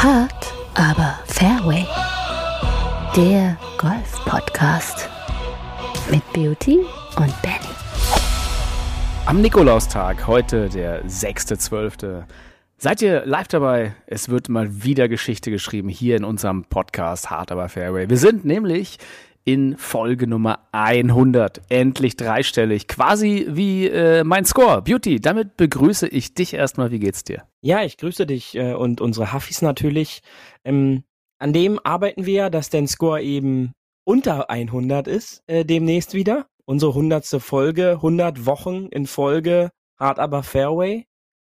Hard, aber Fairway. Der Golf-Podcast mit Beauty und Benny. Am Nikolaustag, heute der 6.12. Seid ihr live dabei? Es wird mal wieder Geschichte geschrieben hier in unserem Podcast Hard aber Fairway. Wir sind nämlich in Folge Nummer 100. Endlich dreistellig. Quasi wie äh, mein Score. Beauty, damit begrüße ich dich erstmal. Wie geht's dir? Ja, ich grüße dich äh, und unsere Huffis natürlich. Ähm, an dem arbeiten wir, dass dein Score eben unter 100 ist, äh, demnächst wieder. Unsere 100. Folge, 100 Wochen in Folge, hart aber Fairway.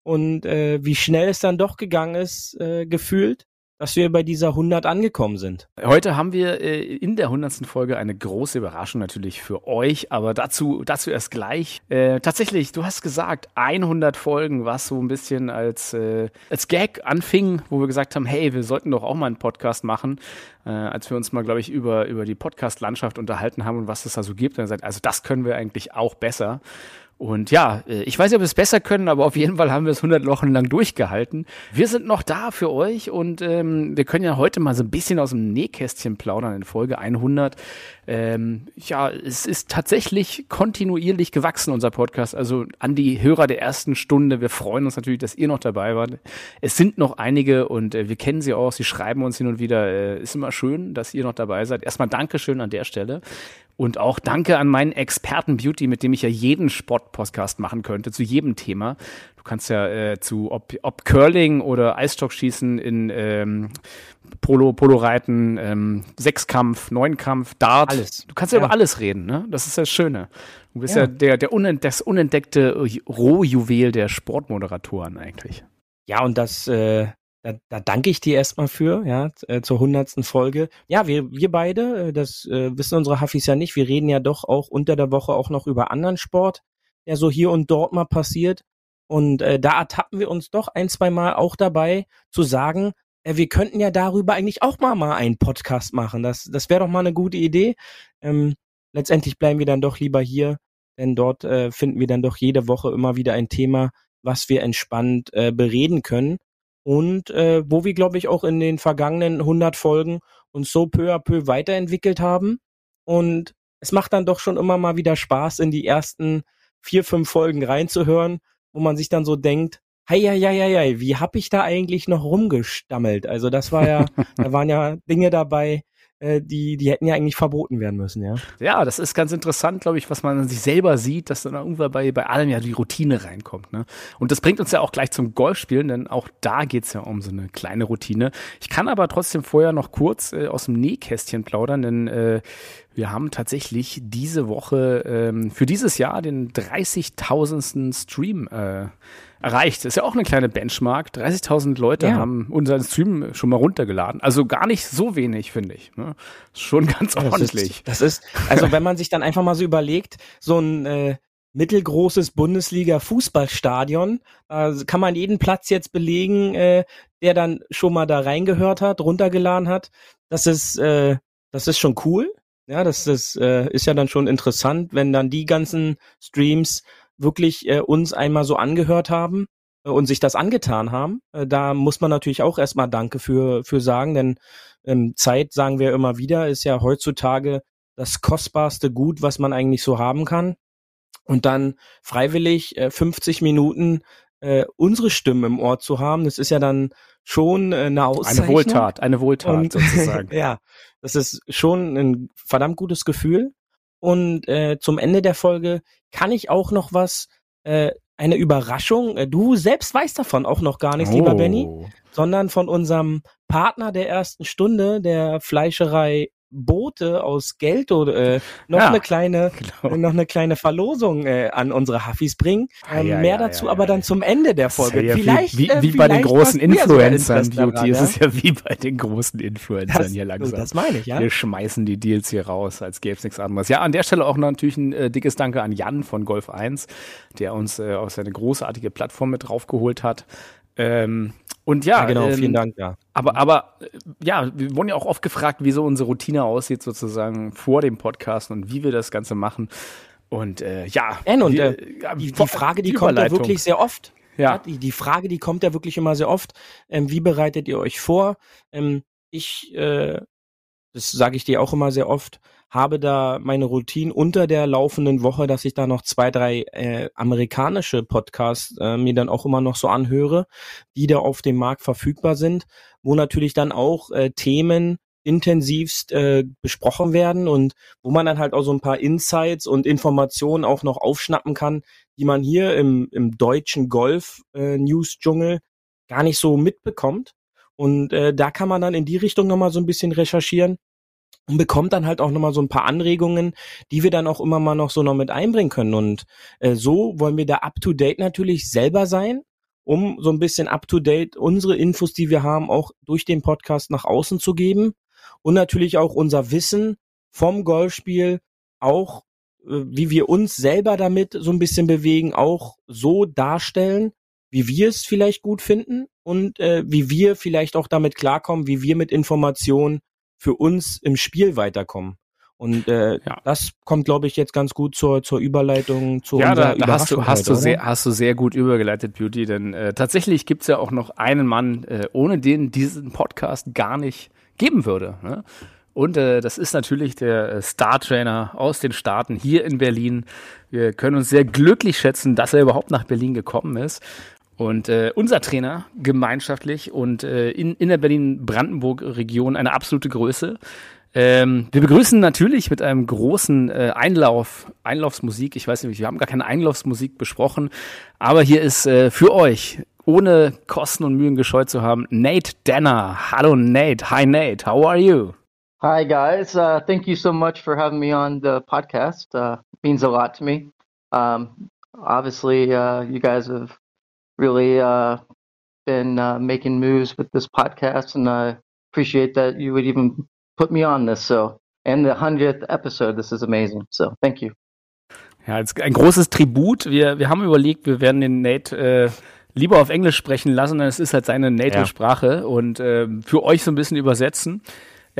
Und äh, wie schnell es dann doch gegangen ist, äh, gefühlt dass wir bei dieser 100 angekommen sind. Heute haben wir äh, in der 100. Folge eine große Überraschung natürlich für euch, aber dazu, dazu erst gleich. Äh, tatsächlich, du hast gesagt, 100 Folgen, was so ein bisschen als, äh, als Gag anfing, wo wir gesagt haben, hey, wir sollten doch auch mal einen Podcast machen, äh, als wir uns mal, glaube ich, über, über die Podcast-Landschaft unterhalten haben und was es da so gibt. Dann gesagt, also das können wir eigentlich auch besser. Und ja, äh, ich weiß nicht, ob wir es besser können, aber auf jeden Fall haben wir es 100 Wochen lang durchgehalten. Wir sind noch da für euch und ähm, wir können ja heute mal so ein bisschen aus dem Nähkästchen plaudern in Folge 100. Ähm, ja, es ist tatsächlich kontinuierlich gewachsen, unser Podcast. Also an die Hörer der ersten Stunde. Wir freuen uns natürlich, dass ihr noch dabei wart. Es sind noch einige und äh, wir kennen sie auch. Sie schreiben uns hin und wieder. Äh, ist immer schön, dass ihr noch dabei seid. Erstmal Dankeschön an der Stelle. Und auch danke an meinen Experten Beauty, mit dem ich ja jeden Sport-Podcast machen könnte, zu jedem Thema. Du kannst ja äh, zu, ob, ob Curling oder Eisstockschießen in ähm, Polo, Polo-Reiten, ähm, Sechskampf, Neunkampf, Dart. Alles. Du kannst ja, ja, über alles reden, ne? Das ist das Schöne. Du bist ja, ja der, der unent das unentdeckte Rohjuwel der Sportmoderatoren eigentlich. Ja, und das, äh, da, da danke ich dir erstmal für, ja, äh, zur hundertsten Folge. Ja, wir, wir beide, äh, das äh, wissen unsere Huffis ja nicht, wir reden ja doch auch unter der Woche auch noch über anderen Sport, der so hier und dort mal passiert. Und äh, da ertappen wir uns doch ein, zwei Mal auch dabei zu sagen, äh, wir könnten ja darüber eigentlich auch mal, mal einen Podcast machen. Das, das wäre doch mal eine gute Idee. Ähm, letztendlich bleiben wir dann doch lieber hier, denn dort äh, finden wir dann doch jede Woche immer wieder ein Thema, was wir entspannt äh, bereden können und äh, wo wir, glaube ich, auch in den vergangenen 100 Folgen uns so peu à peu weiterentwickelt haben. Und es macht dann doch schon immer mal wieder Spaß, in die ersten vier, fünf Folgen reinzuhören, wo man sich dann so denkt, hei, hei, hei, hei, wie hab ich da eigentlich noch rumgestammelt? Also das war ja, da waren ja Dinge dabei, die, die hätten ja eigentlich verboten werden müssen, ja. Ja, das ist ganz interessant, glaube ich, was man an sich selber sieht, dass dann irgendwann bei, bei allem ja die Routine reinkommt. Ne? Und das bringt uns ja auch gleich zum Golfspielen, denn auch da geht's ja um so eine kleine Routine. Ich kann aber trotzdem vorher noch kurz äh, aus dem Nähkästchen plaudern, denn äh, wir haben tatsächlich diese Woche ähm, für dieses Jahr den 30.000. Stream äh, erreicht. Das ist ja auch eine kleine Benchmark. 30.000 Leute ja. haben unseren Stream schon mal runtergeladen. Also gar nicht so wenig, finde ich. Ne? Schon ganz ja, ordentlich. Das ist, das ist, also wenn man sich dann einfach mal so überlegt, so ein äh, mittelgroßes Bundesliga-Fußballstadion, da kann man jeden Platz jetzt belegen, äh, der dann schon mal da reingehört hat, runtergeladen hat. Das ist, äh, das ist schon cool. Ja, das, das äh, ist ja dann schon interessant, wenn dann die ganzen Streams wirklich äh, uns einmal so angehört haben äh, und sich das angetan haben. Äh, da muss man natürlich auch erstmal Danke für, für sagen, denn ähm, Zeit, sagen wir immer wieder, ist ja heutzutage das kostbarste Gut, was man eigentlich so haben kann. Und dann freiwillig äh, 50 Minuten äh, unsere Stimmen im Ohr zu haben, das ist ja dann schon äh, eine Auszeichnung. Eine Wohltat, eine Wohltat und, sozusagen. ja, das ist schon ein verdammt gutes Gefühl. Und äh, zum Ende der Folge kann ich auch noch was, äh, eine Überraschung. Äh, du selbst weißt davon auch noch gar nichts, oh. lieber Benny, sondern von unserem Partner der ersten Stunde, der Fleischerei Boote aus Geld oder äh, noch ja, eine kleine genau. noch eine kleine Verlosung äh, an unsere Huffis bringen. Ähm, ja, mehr ja, dazu aber dann zum Ende der Folge. vielleicht wie, wie, äh, wie bei den großen Influencern, Beauty. Es ist ja wie bei den großen Influencern das, hier langsam. Das meine ich, ja. Wir schmeißen die Deals hier raus, als gäbe es nichts anderes. Ja, an der Stelle auch natürlich ein äh, dickes Danke an Jan von Golf 1, der uns äh, auf seine großartige Plattform mit draufgeholt hat. Ähm, und ja, ja genau, ähm, vielen Dank, ja. Aber, aber äh, ja, wir wurden ja auch oft gefragt, wie so unsere Routine aussieht, sozusagen vor dem Podcast und wie wir das Ganze machen. Und äh, ja. N und wir, äh, die, die, Frage, die, kommt ja wirklich sehr oft. Ja. Die, die Frage, die kommt ja wirklich immer sehr oft. Ähm, wie bereitet ihr euch vor? Ähm, ich, äh, das sage ich dir auch immer sehr oft, habe da meine Routine unter der laufenden Woche, dass ich da noch zwei, drei äh, amerikanische Podcasts äh, mir dann auch immer noch so anhöre, die da auf dem Markt verfügbar sind, wo natürlich dann auch äh, Themen intensivst äh, besprochen werden und wo man dann halt auch so ein paar Insights und Informationen auch noch aufschnappen kann, die man hier im, im deutschen Golf-News-Dschungel äh, gar nicht so mitbekommt. Und äh, da kann man dann in die Richtung nochmal so ein bisschen recherchieren und bekommt dann halt auch nochmal so ein paar Anregungen, die wir dann auch immer mal noch so noch mit einbringen können. Und äh, so wollen wir da up-to-date natürlich selber sein, um so ein bisschen up-to-date unsere Infos, die wir haben, auch durch den Podcast nach außen zu geben und natürlich auch unser Wissen vom Golfspiel auch, äh, wie wir uns selber damit so ein bisschen bewegen, auch so darstellen, wie wir es vielleicht gut finden und äh, wie wir vielleicht auch damit klarkommen, wie wir mit Informationen für uns im Spiel weiterkommen. Und äh, ja. das kommt, glaube ich, jetzt ganz gut zur, zur Überleitung zu ja, unserer da, da hast du, hast, du sehr, hast du sehr gut übergeleitet, Beauty, denn äh, tatsächlich gibt's ja auch noch einen Mann, äh, ohne den diesen Podcast gar nicht geben würde. Ne? Und äh, das ist natürlich der äh, Star-Trainer aus den Staaten hier in Berlin. Wir können uns sehr glücklich schätzen, dass er überhaupt nach Berlin gekommen ist. Und äh, unser Trainer gemeinschaftlich und äh, in, in der Berlin-Brandenburg-Region eine absolute Größe. Ähm, wir begrüßen natürlich mit einem großen äh, Einlauf, Einlaufsmusik. Ich weiß nicht, wir haben gar keine Einlaufsmusik besprochen, aber hier ist äh, für euch, ohne Kosten und Mühen gescheut zu haben, Nate Danner. Hallo Nate. Hi Nate, how are you? Hi guys, uh, thank you so much for having me on the podcast. Uh, means a lot to me. Um, obviously, uh, you guys have really uh, been uh, making moves with this podcast, and I appreciate that you would even put me on this. So, and the hundredth episode, this is amazing. So, thank you. Ja, jetzt ein großes Tribut. Wir, wir haben überlegt, wir werden den Nate äh, lieber auf Englisch sprechen lassen, denn es ist halt seine Native-Sprache und äh, für euch so ein bisschen übersetzen.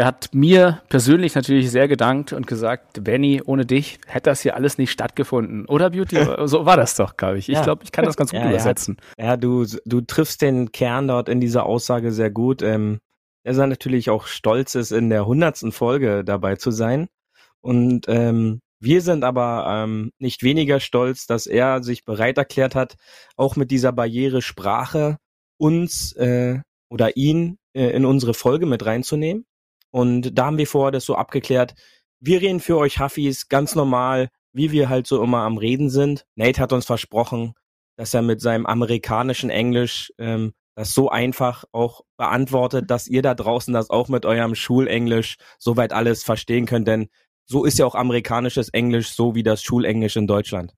Er hat mir persönlich natürlich sehr gedankt und gesagt, Benny, ohne dich hätte das hier alles nicht stattgefunden. Oder Beauty? so war das doch, glaube ich. Ich ja. glaube, ich kann das ganz gut ja, übersetzen. Ja, ja du, du triffst den Kern dort in dieser Aussage sehr gut. Ähm, er sei natürlich auch stolz ist, in der hundertsten Folge dabei zu sein. Und ähm, wir sind aber ähm, nicht weniger stolz, dass er sich bereit erklärt hat, auch mit dieser Barriere Sprache uns äh, oder ihn äh, in unsere Folge mit reinzunehmen. Und da haben wir vorher das so abgeklärt. Wir reden für euch Huffis ganz normal, wie wir halt so immer am Reden sind. Nate hat uns versprochen, dass er mit seinem amerikanischen Englisch ähm, das so einfach auch beantwortet, dass ihr da draußen das auch mit eurem Schulenglisch soweit alles verstehen könnt. Denn so ist ja auch amerikanisches Englisch so wie das Schulenglisch in Deutschland.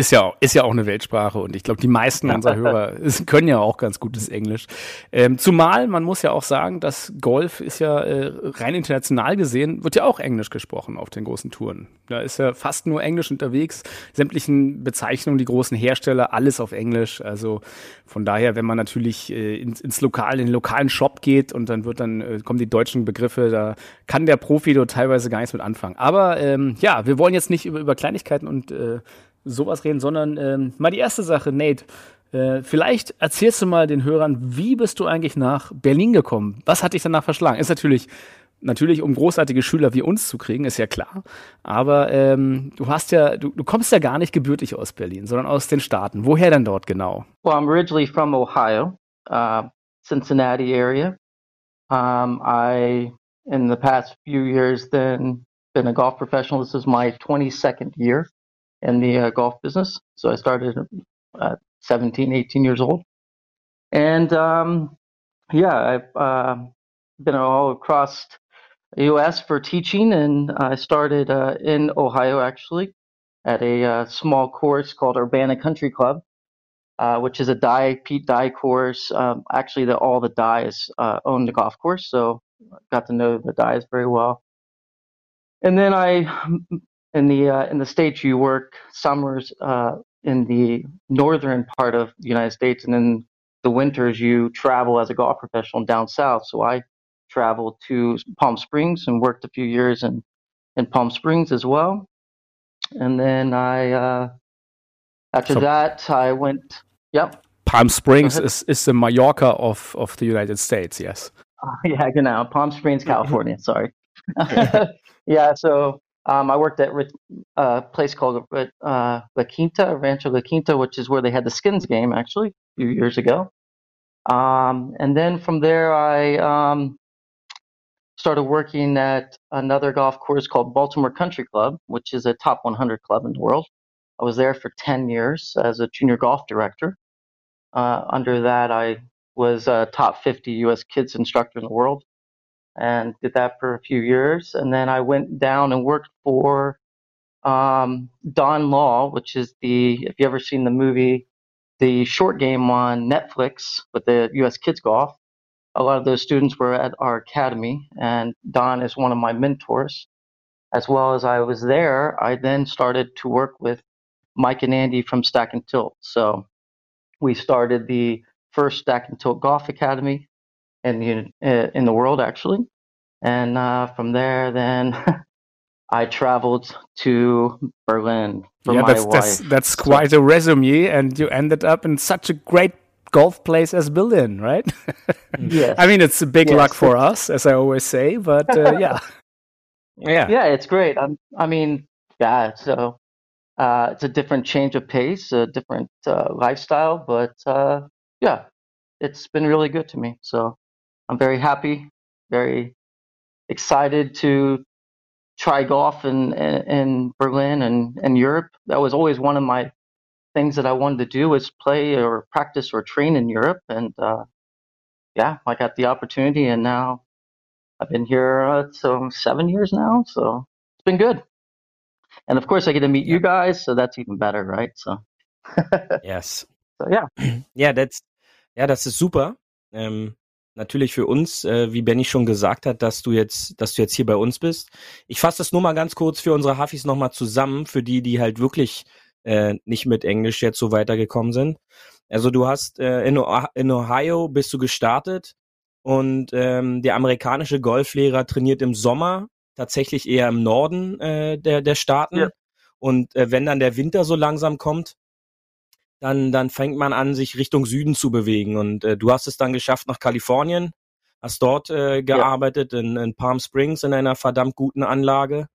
Ist ja, ist ja auch eine Weltsprache und ich glaube, die meisten unserer Hörer können ja auch ganz gutes Englisch. Ähm, zumal, man muss ja auch sagen, dass Golf ist ja äh, rein international gesehen, wird ja auch Englisch gesprochen auf den großen Touren. Da ist ja fast nur Englisch unterwegs, sämtlichen Bezeichnungen, die großen Hersteller, alles auf Englisch. Also von daher, wenn man natürlich äh, ins, ins Lokal, in den lokalen Shop geht und dann wird dann, äh, kommen die deutschen Begriffe, da kann der Profi dort teilweise gar nichts mit anfangen. Aber ähm, ja, wir wollen jetzt nicht über, über Kleinigkeiten und äh, sowas reden, sondern ähm, mal die erste Sache, Nate. Äh, vielleicht erzählst du mal den Hörern, wie bist du eigentlich nach Berlin gekommen? Was hat dich danach verschlagen? Ist natürlich, natürlich, um großartige Schüler wie uns zu kriegen, ist ja klar. Aber ähm, du hast ja, du, du kommst ja gar nicht gebürtig aus Berlin, sondern aus den Staaten. Woher denn dort genau? Well, I'm originally from Ohio, uh, Cincinnati area. Um, I, in the past few years, then been a golf professional. This is my 22nd year. In the uh, golf business. So I started at 17, 18 years old. And um, yeah, I've uh, been all across the U.S. for teaching, and I started uh, in Ohio actually at a uh, small course called Urbana Country Club, uh, which is a Dye Pete Dye course. Um, actually, the, all the Dyes uh, own the golf course, so got to know the Dyes very well. And then I in the uh, in the states you work summers uh, in the northern part of the United States, and in the winters you travel as a golf professional down south. So I traveled to Palm Springs and worked a few years in in Palm Springs as well, and then I uh, after so, that I went. Yep. Palm Springs is, is the Mallorca of, of the United States, yes. Yeah, genau. Palm Springs, California. sorry. yeah, so um, I worked at a place called uh, La Quinta, Rancho La Quinta, which is where they had the Skins game actually a few years ago. Um, and then from there, I um, started working at another golf course called Baltimore Country Club, which is a top 100 club in the world. I was there for 10 years as a junior golf director. Uh, under that, I was a top 50 U.S. kids instructor in the world and did that for a few years. And then I went down and worked for um, Don Law, which is the, if you ever seen the movie, the short game on Netflix with the U.S. kids golf, a lot of those students were at our academy, and Don is one of my mentors. As well as I was there, I then started to work with Mike and Andy from Stack and Tilt. So we started the first Stack and Tilt Golf Academy in the uh, in the world, actually. And uh, from there, then I traveled to Berlin for yeah, my that's, wife. That's, that's quite so, a resume, and you ended up in such a great golf place as Berlin, right? yes. I mean, it's a big yes. luck for us, as I always say, but uh, yeah. yeah. Yeah, it's great. I'm, I mean, yeah, so uh, it's a different change of pace, a different uh, lifestyle, but uh, yeah, it's been really good to me. So I'm very happy, very excited to try golf in, in, in Berlin and, and Europe. That was always one of my things that I wanted to do was play or practice or train in Europe. And uh, yeah, I got the opportunity, and now I've been here uh, so seven years now. So it's been good. And of course, I get to meet you guys, so that's even better, right? So yes. So yeah. Ja, that's yeah, das ist super. Ähm, natürlich für uns, äh, wie Benny schon gesagt hat, dass du jetzt, dass du jetzt hier bei uns bist. Ich fasse das nur mal ganz kurz für unsere Hafis nochmal zusammen, für die, die halt wirklich äh, nicht mit Englisch jetzt so weitergekommen sind. Also du hast äh, in, in Ohio bist du gestartet und ähm, der amerikanische Golflehrer trainiert im Sommer tatsächlich eher im Norden äh, der, der Staaten. Ja. Und äh, wenn dann der Winter so langsam kommt, dann, dann fängt man an, sich Richtung Süden zu bewegen. Und äh, du hast es dann geschafft nach Kalifornien, hast dort äh, gearbeitet, ja. in, in Palm Springs in einer verdammt guten Anlage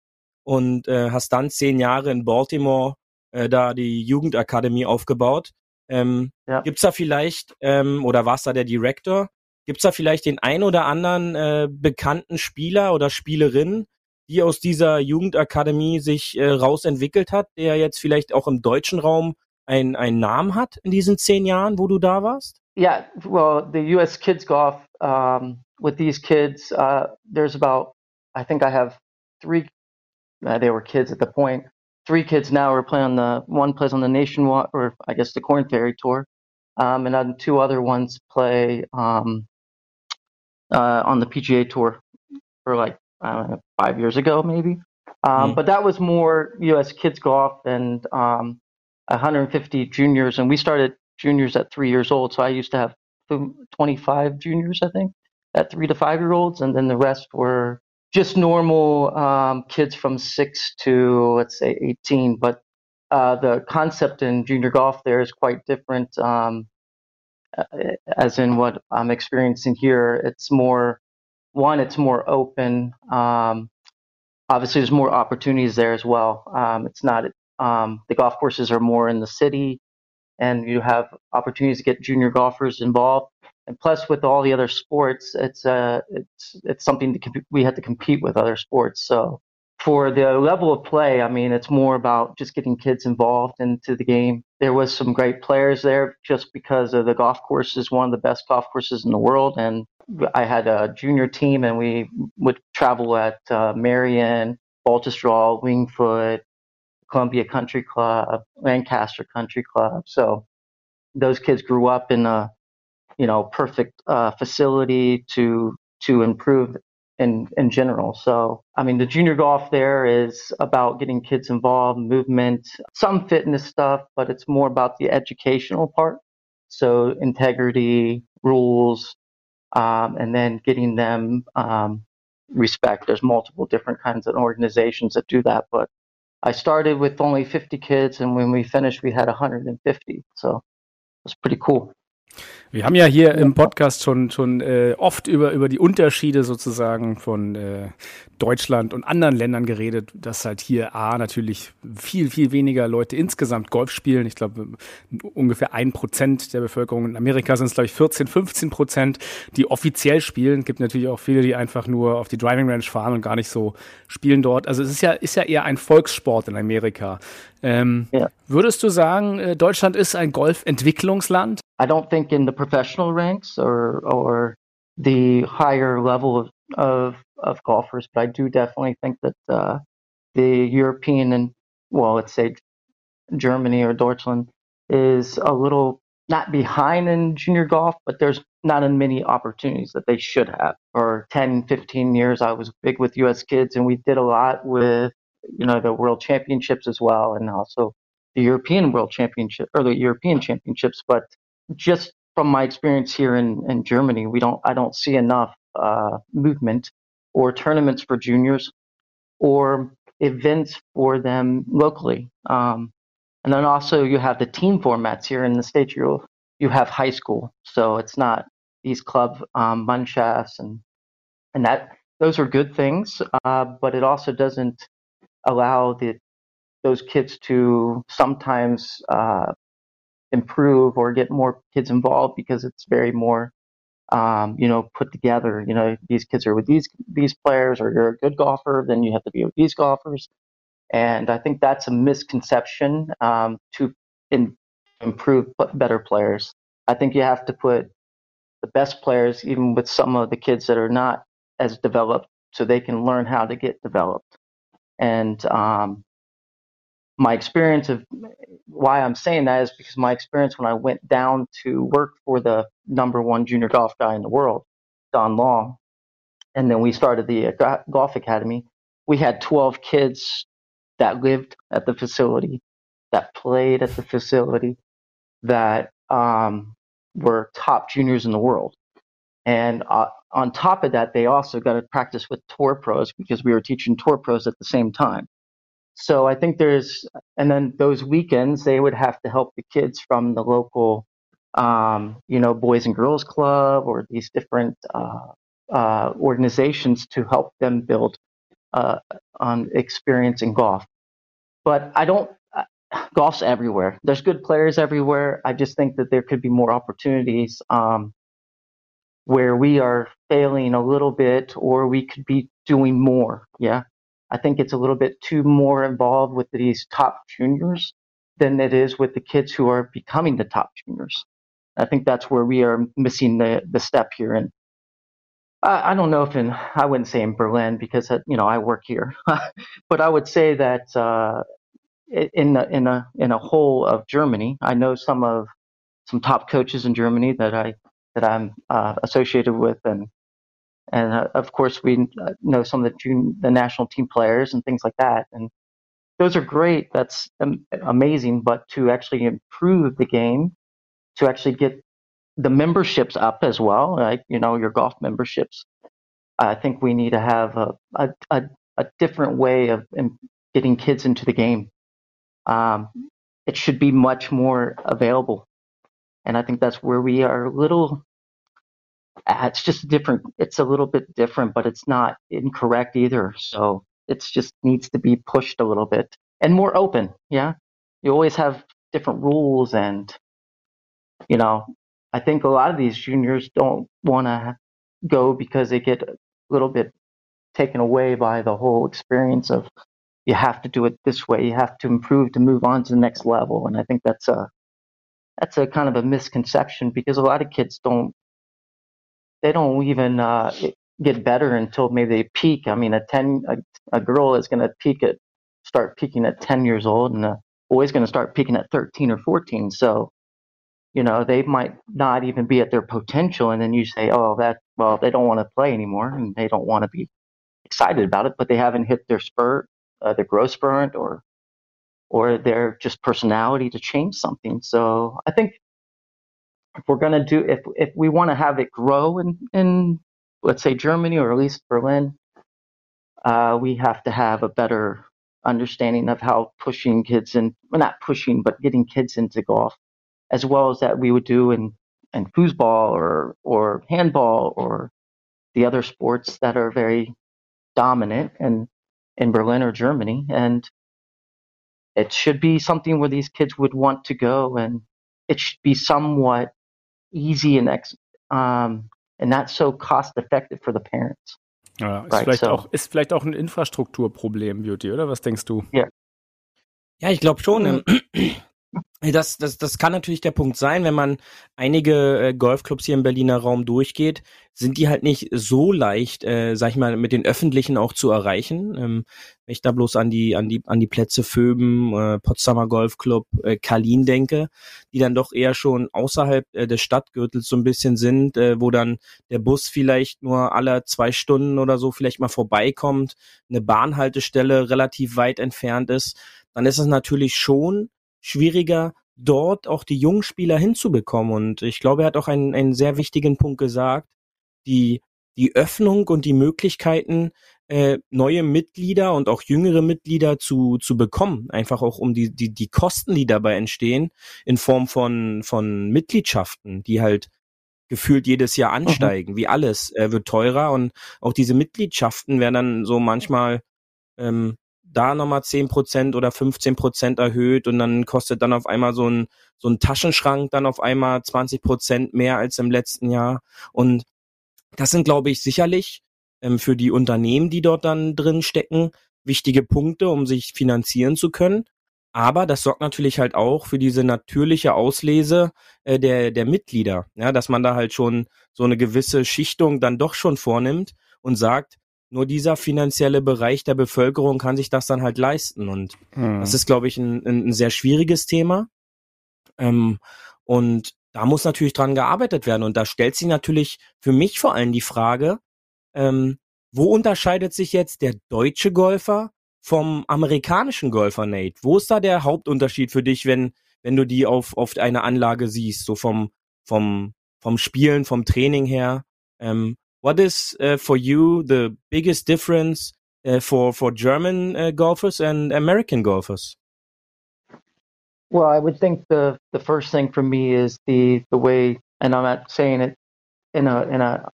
und äh, hast dann zehn Jahre in Baltimore äh, da die Jugendakademie aufgebaut. Ähm, ja. Gibt's da vielleicht, ähm, oder warst da der Director? Gibt's da vielleicht den ein oder anderen äh, bekannten Spieler oder Spielerin, die aus dieser Jugendakademie sich äh, rausentwickelt hat, der jetzt vielleicht auch im deutschen Raum einen, einen Namen hat in diesen zehn Jahren, wo du da warst? Yeah, well, the U.S. Kids Golf um, with these kids, uh, there's about, I think I have three. Uh, they were kids at the point. Three kids now are playing on the one plays on the nationwide, or I guess the Corn Ferry Tour, um, and then two other ones play um, uh, on the PGA Tour for like know, five years ago, maybe. Um, mm. But that was more U.S. kids golf and um, 150 juniors, and we started juniors at three years old. So I used to have 25 juniors, I think, at three to five year olds, and then the rest were just normal um, kids from six to let's say 18. But uh, the concept in junior golf there is quite different. Um, as in what I'm experiencing here, it's more one, it's more open. Um, obviously, there's more opportunities there as well. Um, it's not um, the golf courses are more in the city, and you have opportunities to get junior golfers involved. And plus, with all the other sports, it's uh, it's it's something to comp- we had to compete with other sports. So for the level of play, I mean, it's more about just getting kids involved into the game. There was some great players there just because of the golf course is one of the best golf courses in the world, and I had a junior team, and we would travel at uh, Merion, Baltusrol, Winged Foot, Columbia Country Club, Lancaster Country Club. So those kids grew up in a you know perfect uh, facility to to improve in in general. So I mean, the junior golf there is about getting kids involved, movement, some fitness stuff, but it's more about the educational part. So integrity, rules, um, and then getting them um, respect. There's multiple different kinds of organizations that do that, but I started with only 50 kids, and when we finished, we had 150. So it was pretty cool. Wir haben ja hier im Podcast schon, schon äh, oft über, über die Unterschiede sozusagen von äh, Deutschland und anderen Ländern geredet, dass halt hier A natürlich viel, viel weniger Leute insgesamt Golf spielen. Ich glaube, ungefähr ein Prozent der Bevölkerung in Amerika sind es, glaube ich, 14, 15 Prozent, die offiziell spielen. Es gibt natürlich auch viele, die einfach nur auf die Driving Range fahren und gar nicht so spielen dort. Also es ist ja, ist ja eher ein Volkssport in Amerika. Ähm, ja. Würdest du sagen, äh, Deutschland ist ein Golfentwicklungsland? I don't think in the professional ranks or or the higher level of, of, of golfers, but I do definitely think that uh, the European and well, let's say Germany or Deutschland is a little not behind in junior golf, but there's not as many opportunities that they should have. For 10, 15 years, I was big with U.S. kids, and we did a lot with you know the World Championships as well, and also the European World Championship or the European Championships. But just from my experience here in, in Germany, we don't I don't see enough uh, movement or tournaments for juniors or events for them locally. Um, and then also you have the team formats here in the states. You you have high school, so it's not these club um, and and that those are good things, uh, but it also doesn't allow the those kids to sometimes uh, improve or get more kids involved because it's very more um, you know put together. You know these kids are with these these players or you're a good golfer then you have to be with these golfers. And i think that's a misconception um, to in, improve better players. I think you have to put the best players even with some of the kids that are not as developed so they can learn how to get developed. And um, my experience of why I'm saying that is because my experience when I went down to work for the number one junior golf guy in the world, Don Long, and then we started the uh, golf academy. We had 12 kids that lived at the facility, that played at the facility, that um, were top juniors in the world. And uh, on top of that, they also got to practice with tour pros because we were teaching tour pros at the same time. So I think there's, and then those weekends they would have to help the kids from the local, um, you know, Boys and Girls Club or these different uh, uh, organizations to help them build uh, on experience in golf. But I don't. Uh, golf's everywhere. There's good players everywhere. I just think that there could be more opportunities um, where we are failing a little bit, or we could be doing more. Yeah. I think it's a little bit too more involved with these top juniors than it is with the kids who are becoming the top juniors. I think that's where we are missing the, the step here. And I, I don't know if in, I wouldn't say in Berlin because, uh, you know, I work here, but I would say that uh, in, the, in, a, in a whole of Germany, I know some of some top coaches in Germany that I that I'm uh, associated with, and and uh, of course we uh, know some of the junior, the national team players and things like that. And those are great. That's amazing. But to actually improve the game to actually get the memberships up as well like you know your golf memberships i think we need to have a a, a, a different way of getting kids into the game. Um, it should be much more available. And i think that's where we are a little uh, it's just different. It's a little bit different, but it's not incorrect either. So it's just needs to be pushed a little bit and more open. Yeah, you always have different rules, and you know, I think a lot of these juniors don't want to go because they get a little bit taken away by the whole experience of you have to do it this way. You have to improve to move on to the next level, and I think that's a that's a kind of a misconception because a lot of kids don't they don't even uh, get better until maybe they peak. I mean, a ten a, a girl is going to peak at start peaking at ten years old, and a boy's going to start peaking at thirteen or fourteen. So, you know, they might not even be at their potential, and then you say, oh, that well, they don't want to play anymore, and they don't want to be excited about it, but they haven't hit their spurt, uh, their growth spurt, or or their just personality to change something. So I think if we're going to do if if we want to have it grow in in let's say Germany or at least Berlin, uh, we have to have a better understanding of how pushing kids in well, not pushing but getting kids into golf, as well as that we would do in and foosball or or handball or the other sports that are very dominant in in Berlin or Germany, and it should be something where these kids would want to go, and it should be somewhat easy and ex, um, and not so cost effective for the parents. Ja, ist, right, vielleicht so. auch, ist vielleicht auch ein Infrastrukturproblem, Beauty, oder? Was denkst du? Ja, ja ich glaube schon. Mhm. Das, das, das kann natürlich der Punkt sein, wenn man einige äh, Golfclubs hier im Berliner Raum durchgeht, sind die halt nicht so leicht, äh, sag ich mal, mit den Öffentlichen auch zu erreichen. Ähm, wenn ich da bloß an die, an die, an die Plätze Föben, äh, Potsdamer Golfclub, äh, Kalin denke, die dann doch eher schon außerhalb äh, des Stadtgürtels so ein bisschen sind, äh, wo dann der Bus vielleicht nur alle zwei Stunden oder so vielleicht mal vorbeikommt, eine Bahnhaltestelle relativ weit entfernt ist, dann ist es natürlich schon schwieriger, dort auch die jungen Spieler hinzubekommen. Und ich glaube, er hat auch einen, einen sehr wichtigen Punkt gesagt, die, die Öffnung und die Möglichkeiten, äh, neue Mitglieder und auch jüngere Mitglieder zu, zu bekommen. Einfach auch um die, die, die Kosten, die dabei entstehen, in Form von, von Mitgliedschaften, die halt gefühlt jedes Jahr mhm. ansteigen, mhm. wie alles, äh, wird teurer und auch diese Mitgliedschaften werden dann so manchmal ähm, da nochmal zehn Prozent oder 15 Prozent erhöht und dann kostet dann auf einmal so ein, so ein Taschenschrank dann auf einmal 20 Prozent mehr als im letzten Jahr. Und das sind, glaube ich, sicherlich ähm, für die Unternehmen, die dort dann drin stecken, wichtige Punkte, um sich finanzieren zu können. Aber das sorgt natürlich halt auch für diese natürliche Auslese äh, der, der Mitglieder, ja, dass man da halt schon so eine gewisse Schichtung dann doch schon vornimmt und sagt, nur dieser finanzielle Bereich der Bevölkerung kann sich das dann halt leisten. Und hm. das ist, glaube ich, ein, ein, sehr schwieriges Thema. Ähm, und da muss natürlich dran gearbeitet werden. Und da stellt sich natürlich für mich vor allem die Frage, ähm, wo unterscheidet sich jetzt der deutsche Golfer vom amerikanischen Golfer, Nate? Wo ist da der Hauptunterschied für dich, wenn, wenn du die auf, auf eine Anlage siehst, so vom, vom, vom Spielen, vom Training her? Ähm, what is uh, for you the biggest difference uh, for for German uh, golfers and American golfers? Well, I would think the the first thing for me is the the way, and I'm not saying it in a in a,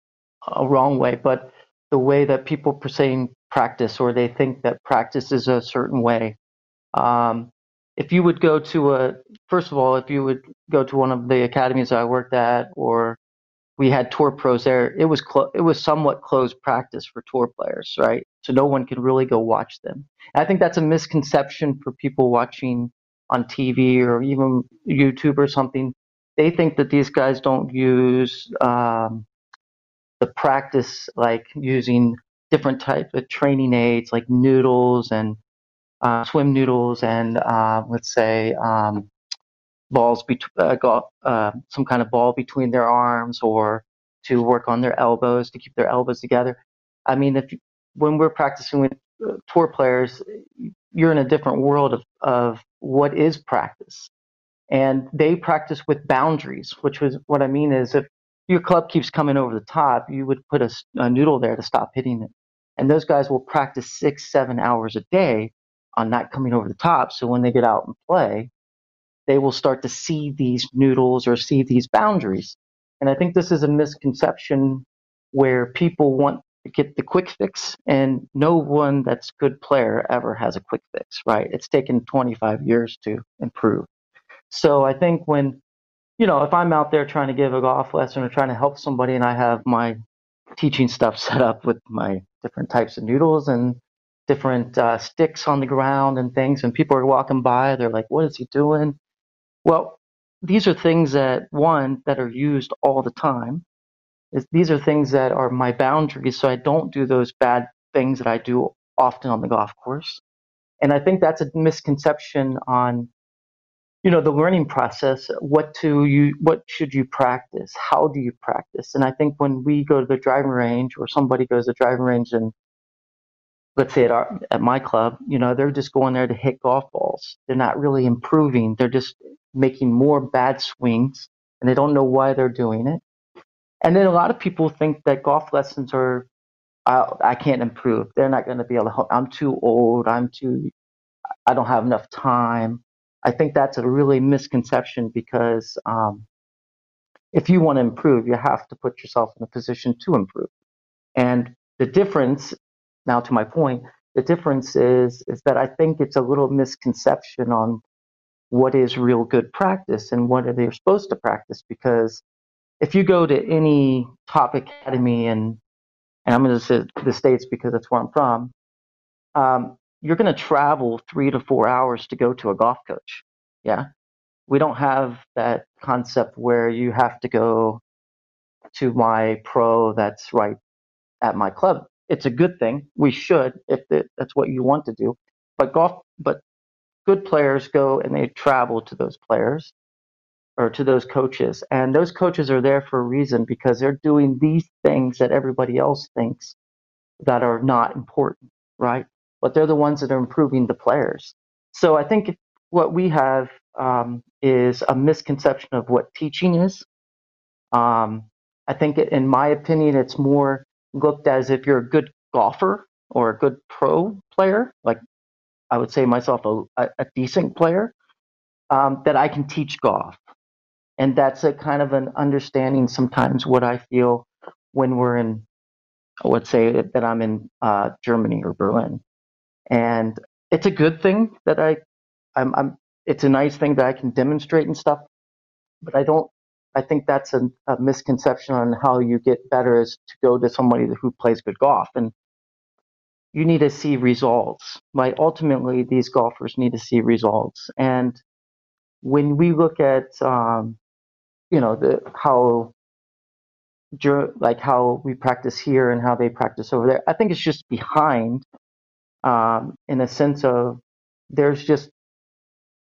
a wrong way, but the way that people perceive practice, or they think that practice is a certain way. Um, if you would go to a first of all, if you would go to one of the academies I worked at, or we had tour pros there. It was clo- it was somewhat closed practice for tour players, right? So no one could really go watch them. And I think that's a misconception for people watching on TV or even YouTube or something. They think that these guys don't use um, the practice like using different types of training aids like noodles and uh, swim noodles and uh, let's say um, balls, bet- uh, got, uh, some kind of ball between their arms or to work on their elbows to keep their elbows together. I mean, if when we're practicing with uh, tour players, you're in a different world of, of what is practice. And they practice with boundaries, which was what I mean is if your club keeps coming over the top, you would put a, a noodle there to stop hitting it. And those guys will practice six, seven hours a day on not coming over the top. So when they get out and play, they will start to see these noodles or see these boundaries. And I think this is a misconception where people want to get the quick fix, and no one that's good player ever has a quick fix, right? It's taken 25 years to improve. So I think when, you know, if I'm out there trying to give a golf lesson or trying to help somebody and I have my teaching stuff set up with my different types of noodles and different uh, sticks on the ground and things, and people are walking by, they're like, what is he doing? Well, these are things that one that are used all the time. These are things that are my boundaries, so I don't do those bad things that I do often on the golf course. And I think that's a misconception on, you know, the learning process. What to you? What should you practice? How do you practice? And I think when we go to the driving range, or somebody goes to the driving range and let's say at our at my club, you know, they're just going there to hit golf balls. They're not really improving. They're just making more bad swings and they don't know why they're doing it. And then a lot of people think that golf lessons are, I, I can't improve. They're not going to be able to help. I'm too old. I'm too, I don't have enough time. I think that's a really misconception because um, if you want to improve, you have to put yourself in a position to improve. And the difference, now to my point, the difference is is that I think it's a little misconception on what is real good practice and what are they supposed to practice because if you go to any top academy and and I'm going to say the states because that's where I'm from, um, you're going to travel three to four hours to go to a golf coach. Yeah, we don't have that concept where you have to go to my pro that's right at my club. It's a good thing. We should if that's what you want to do. But golf, but good players go and they travel to those players or to those coaches. And those coaches are there for a reason because they're doing these things that everybody else thinks that are not important, right? But they're the ones that are improving the players. So I think what we have um, is a misconception of what teaching is. Um, I think, in my opinion, it's more looked as if you're a good golfer or a good pro player, like I would say myself a, a decent player, um, that I can teach golf. And that's a kind of an understanding sometimes what I feel when we're in, let's say that I'm in uh, Germany or Berlin. And it's a good thing that I, I'm, I'm, it's a nice thing that I can demonstrate and stuff, but I don't I think that's a, a, misconception on how you get better is to go to somebody who plays good golf. And you need to see results. Right? Ultimately, these golfers need to see results. And when we look at, um, you know, the how like how we practice here and how they practice over there, I think it's just behind um, in a sense of there's just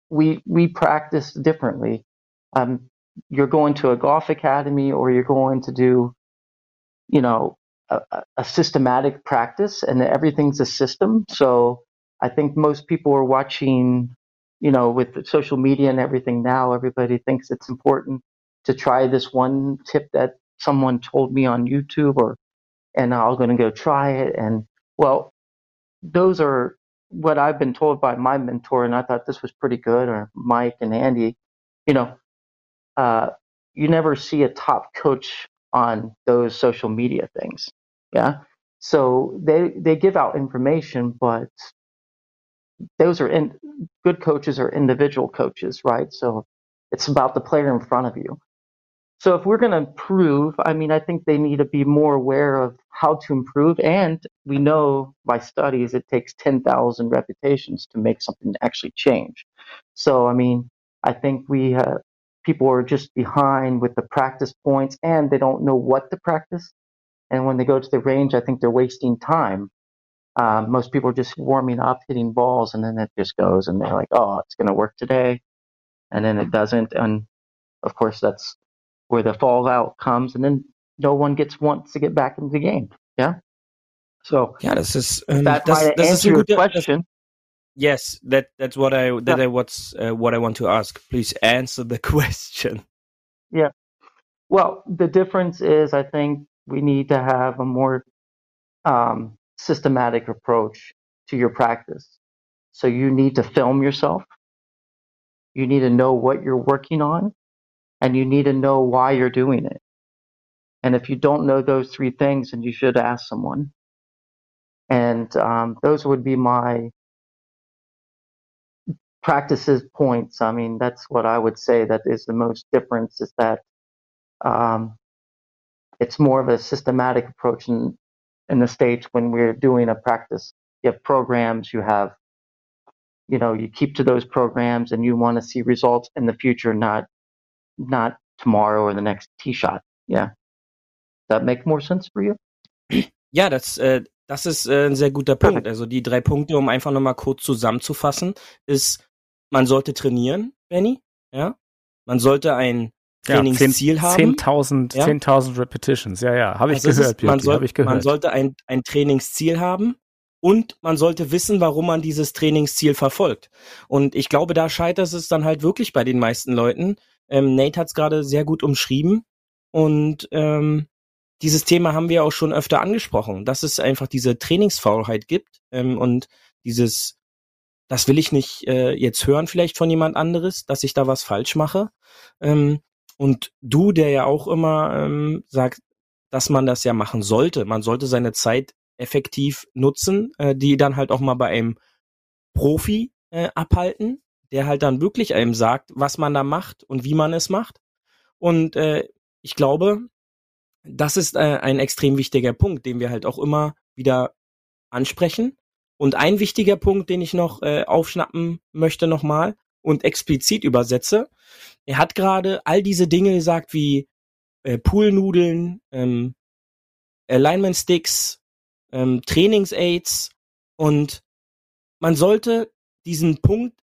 we we practice differently. Um, you're going to a golf academy or you're going to do, you know, a, a systematic practice and everything's a system. So I think most people are watching, you know, with social media and everything now, everybody thinks it's important to try this one tip that someone told me on YouTube or, and I'm going to go try it. And well, those are what I've been told by my mentor. And I thought this was pretty good or Mike and Andy, you know, uh, you never see a top coach on those social media things. Yeah. So they they give out information, but those are in, good coaches are individual coaches, right? So it's about the player in front of you. So if we're going to improve, I mean, I think they need to be more aware of how to improve. And we know by studies it takes 10,000 repetitions to make something actually change. So, I mean, I think we have, people are just behind with the practice points and they don't know what to practice. And when they go to the range, I think they're wasting time. Um, most people are just warming up, hitting balls, and then it just goes, and they're like, "Oh, it's going to work today," and then it doesn't. And of course, that's where the fallout comes, and then no one gets wants to get back into the game. Yeah. So yeah, this is um, that's das, why das answer your question. Yes, that that's what I that yeah. I what's uh, what I want to ask. Please answer the question. Yeah. Well, the difference is I think we need to have a more um, systematic approach to your practice. So you need to film yourself. You need to know what you're working on, and you need to know why you're doing it. And if you don't know those three things, then you should ask someone. And um, those would be my practices points. I mean, that's what I would say that is the most difference is that um, it's more of a systematic approach in, in the States when we're doing a practice. You have programs, you have, you know, you keep to those programs and you want to see results in the future, not, not tomorrow or the next tee shot. Yeah. Does that make more sense for you? Ja, das, äh, das ist äh, ein sehr guter Punkt. Also die drei Punkte, um einfach nochmal kurz zusammenzufassen, ist man sollte trainieren, Benny, ja. Man sollte ein Trainingsziel ja, 10, haben. 10.000 ja? 10 Repetitions, ja, ja, habe ich, also gehört, man, soll, hab ich gehört. Man sollte ein, ein Trainingsziel haben und man sollte wissen, warum man dieses Trainingsziel verfolgt. Und ich glaube, da scheitert es dann halt wirklich bei den meisten Leuten. Ähm, Nate hat es gerade sehr gut umschrieben und ähm, dieses Thema haben wir auch schon öfter angesprochen, dass es einfach diese Trainingsfaulheit gibt ähm, und dieses das will ich nicht äh, jetzt hören vielleicht von jemand anderes, dass ich da was falsch mache. Ähm, Und du, der ja auch immer ähm, sagt, dass man das ja machen sollte. Man sollte seine Zeit effektiv nutzen, äh, die dann halt auch mal bei einem Profi äh, abhalten, der halt dann wirklich einem sagt, was man da macht und wie man es macht. Und äh, ich glaube, das ist äh, ein extrem wichtiger Punkt, den wir halt auch immer wieder ansprechen. Und ein wichtiger Punkt, den ich noch äh, aufschnappen möchte nochmal und explizit übersetze, er hat gerade all diese Dinge gesagt wie äh, Poolnudeln, ähm, Alignment Sticks, ähm, Trainingsaids und man sollte diesen Punkt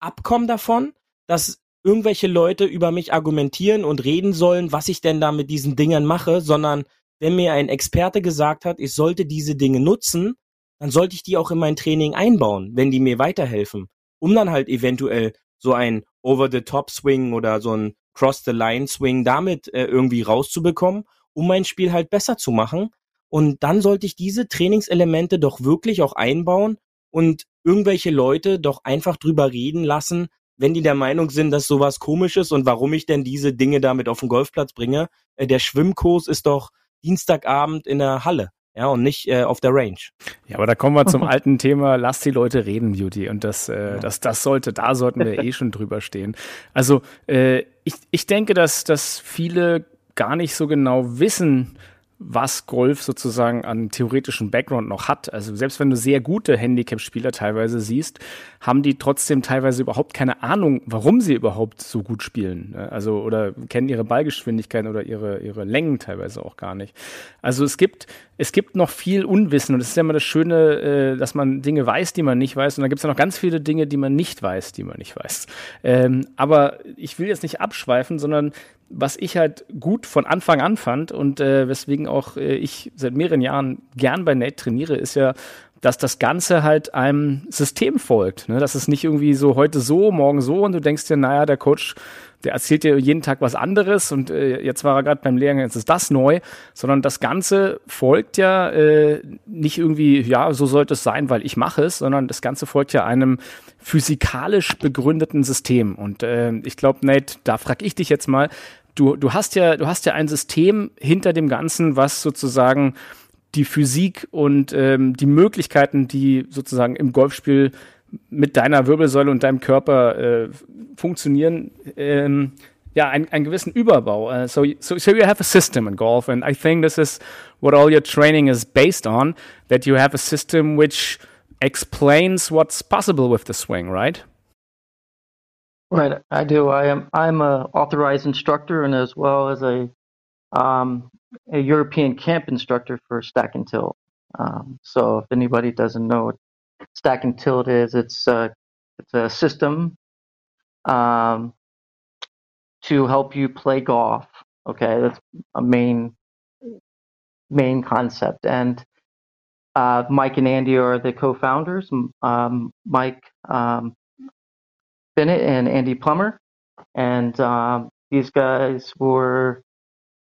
abkommen davon, dass irgendwelche Leute über mich argumentieren und reden sollen, was ich denn da mit diesen Dingern mache, sondern wenn mir ein Experte gesagt hat, ich sollte diese Dinge nutzen, dann sollte ich die auch in mein Training einbauen, wenn die mir weiterhelfen, um dann halt eventuell so ein Over-the-Top-Swing oder so ein Cross-the-Line-Swing damit äh, irgendwie rauszubekommen, um mein Spiel halt besser zu machen. Und dann sollte ich diese Trainingselemente doch wirklich auch einbauen und irgendwelche Leute doch einfach drüber reden lassen, wenn die der Meinung sind, dass sowas komisch ist und warum ich denn diese Dinge damit auf den Golfplatz bringe. Äh, der Schwimmkurs ist doch Dienstagabend in der Halle. Ja, und nicht äh, auf der Range. Ja, aber da kommen wir zum alten Thema, lass die Leute reden, Beauty. Und das, äh, das, das sollte, da sollten wir eh schon drüber stehen. Also äh, ich, ich denke, dass, dass viele gar nicht so genau wissen, was Golf sozusagen an theoretischen Background noch hat. Also selbst wenn du sehr gute Handicap-Spieler teilweise siehst, haben die trotzdem teilweise überhaupt keine Ahnung, warum sie überhaupt so gut spielen. Ne? Also oder kennen ihre Ballgeschwindigkeiten oder ihre, ihre Längen teilweise auch gar nicht. Also es gibt, es gibt noch viel Unwissen und es ist ja immer das Schöne, äh, dass man Dinge weiß, die man nicht weiß. Und dann gibt es ja noch ganz viele Dinge, die man nicht weiß, die man nicht weiß. Ähm, aber ich will jetzt nicht abschweifen, sondern was ich halt gut von Anfang an fand und äh, weswegen auch äh, ich seit mehreren Jahren gern bei Nate trainiere, ist ja, dass das Ganze halt einem System folgt. Ne? Dass es nicht irgendwie so heute so, morgen so und du denkst dir, naja, der Coach, der erzählt dir jeden Tag was anderes und äh, jetzt war er gerade beim Lehrgang, jetzt ist das neu, sondern das Ganze folgt ja äh, nicht irgendwie, ja, so sollte es sein, weil ich mache es, sondern das Ganze folgt ja einem physikalisch begründeten System. Und äh, ich glaube, Nate, da frag ich dich jetzt mal, du, du hast ja, du hast ja ein System hinter dem Ganzen, was sozusagen die Physik und ähm, die Möglichkeiten, die sozusagen im Golfspiel mit deiner Wirbelsäule und deinem Körper äh, funktionieren, ähm, ja, einen, einen gewissen Überbau. Uh, so, so, so you have a system in golf, and I think this is what all your training is based on, that you have a system which explains what's possible with the swing, right? Right, I do. I am. I'm a authorized instructor, and as well as a um, a European camp instructor for Stack and Tilt. Um, so, if anybody doesn't know what Stack and Tilt is, it's a it's a system um, to help you play golf. Okay, that's a main main concept, and uh, Mike and Andy are the co-founders. Um, Mike um, Bennett and Andy Plummer, and um, these guys were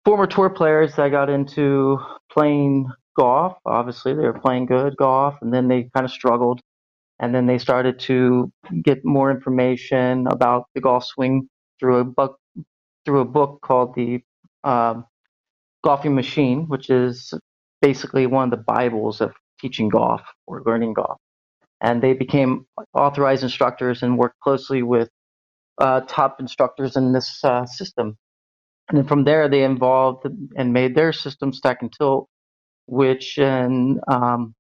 former tour players that got into playing golf. Obviously, they were playing good golf, and then they kind of struggled, and then they started to get more information about the golf swing through a book through a book called the um, Golfing Machine, which is basically one of the bibles of teaching golf or learning golf and they became authorized instructors and worked closely with uh, top instructors in this uh, system. And then from there, they involved and made their system Stack and Tilt, which and um,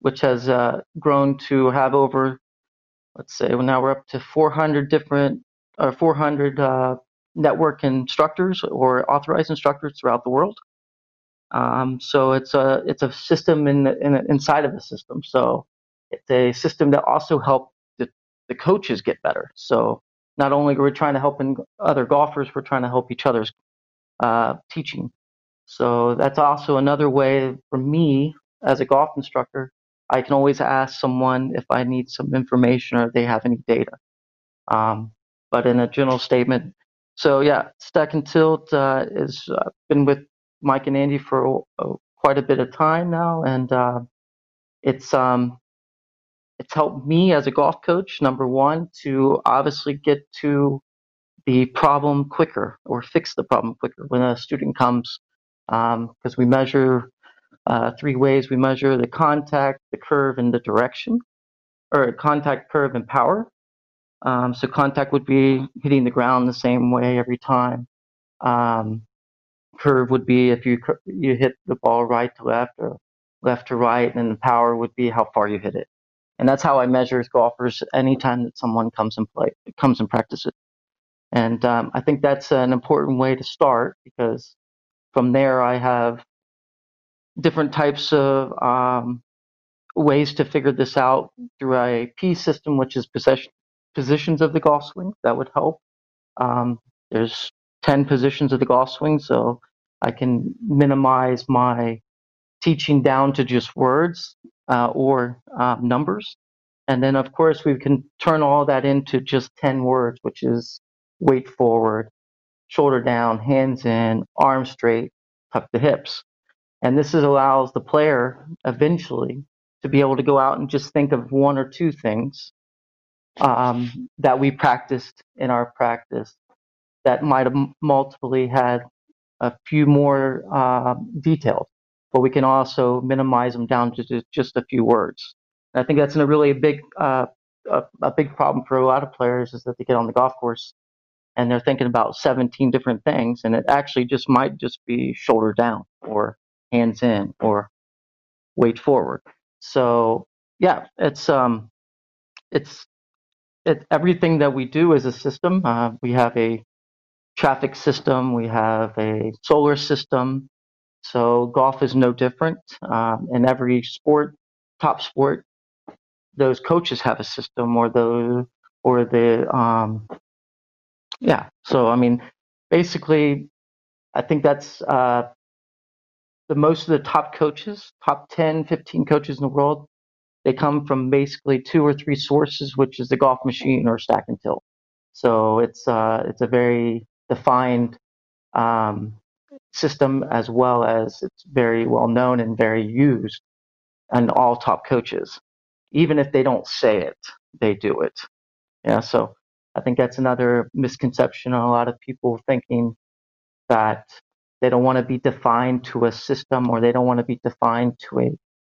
which has uh, grown to have over, let's say, well, now we're up to 400 different or 400 uh, network instructors or authorized instructors throughout the world. Um, so it's a it's a system in, in inside of a system. So it's a system that also helps the, the coaches get better. So not only are we trying to help in other golfers, we're trying to help each other's uh, teaching. So that's also another way for me as a golf instructor. I can always ask someone if I need some information or they have any data. Um, but in a general statement, so yeah, Stack and Tilt uh, has uh, been with Mike and Andy for uh, quite a bit of time now, and uh, it's um, it's helped me as a golf coach, number one, to obviously get to the problem quicker or fix the problem quicker. When a student comes because um, we measure uh, three ways. We measure the contact the curve and the direction or contact curve and power. Um, so contact would be hitting the ground the same way every time. Um, curve would be if you you hit the ball right to left or left to right and the power would be how far you hit it and that's how i measure golfers anytime that someone comes and play comes and practices and um, I think that's an important way to start because from there I have different types of um, ways to figure this out through a P system, which is possession, positions of the golf swing. That would help. Um, there's 10 positions of the golf swing, so I can minimize my teaching down to just words uh, or uh, numbers. And then, of course, we can turn all that into just 10 words, which is weight forward, shoulder down, hands in, arms straight, tuck the hips. And this is, allows the player eventually to be able to go out and just think of one or two things um, that we practiced in our practice that might have multiply had a few more uh, details, but we can also minimize them down to just a few words. And I think that's a really big uh, a, a, big problem for a lot of players is that they get on the golf course and they're thinking about 17 different things and it actually just might just be shoulder down or hands in or weight forward so yeah it's um it's it, everything that we do is a system uh, we have a traffic system we have a solar system so golf is no different um, in every sport top sport those coaches have a system or the or the um, yeah. So I mean, basically, I think that's uh, the most of the top coaches, top 10, 15 coaches in the world. They come from basically two or three sources, which is the golf machine or stack and tilt. So it's uh, it's a very defined um, system as well as it's very well known and very used and all top coaches. Even if they don't say it, they do it. Yeah. So I think that's another misconception on a lot of people thinking that they don't want to be defined to a system or they don't want to be defined to a,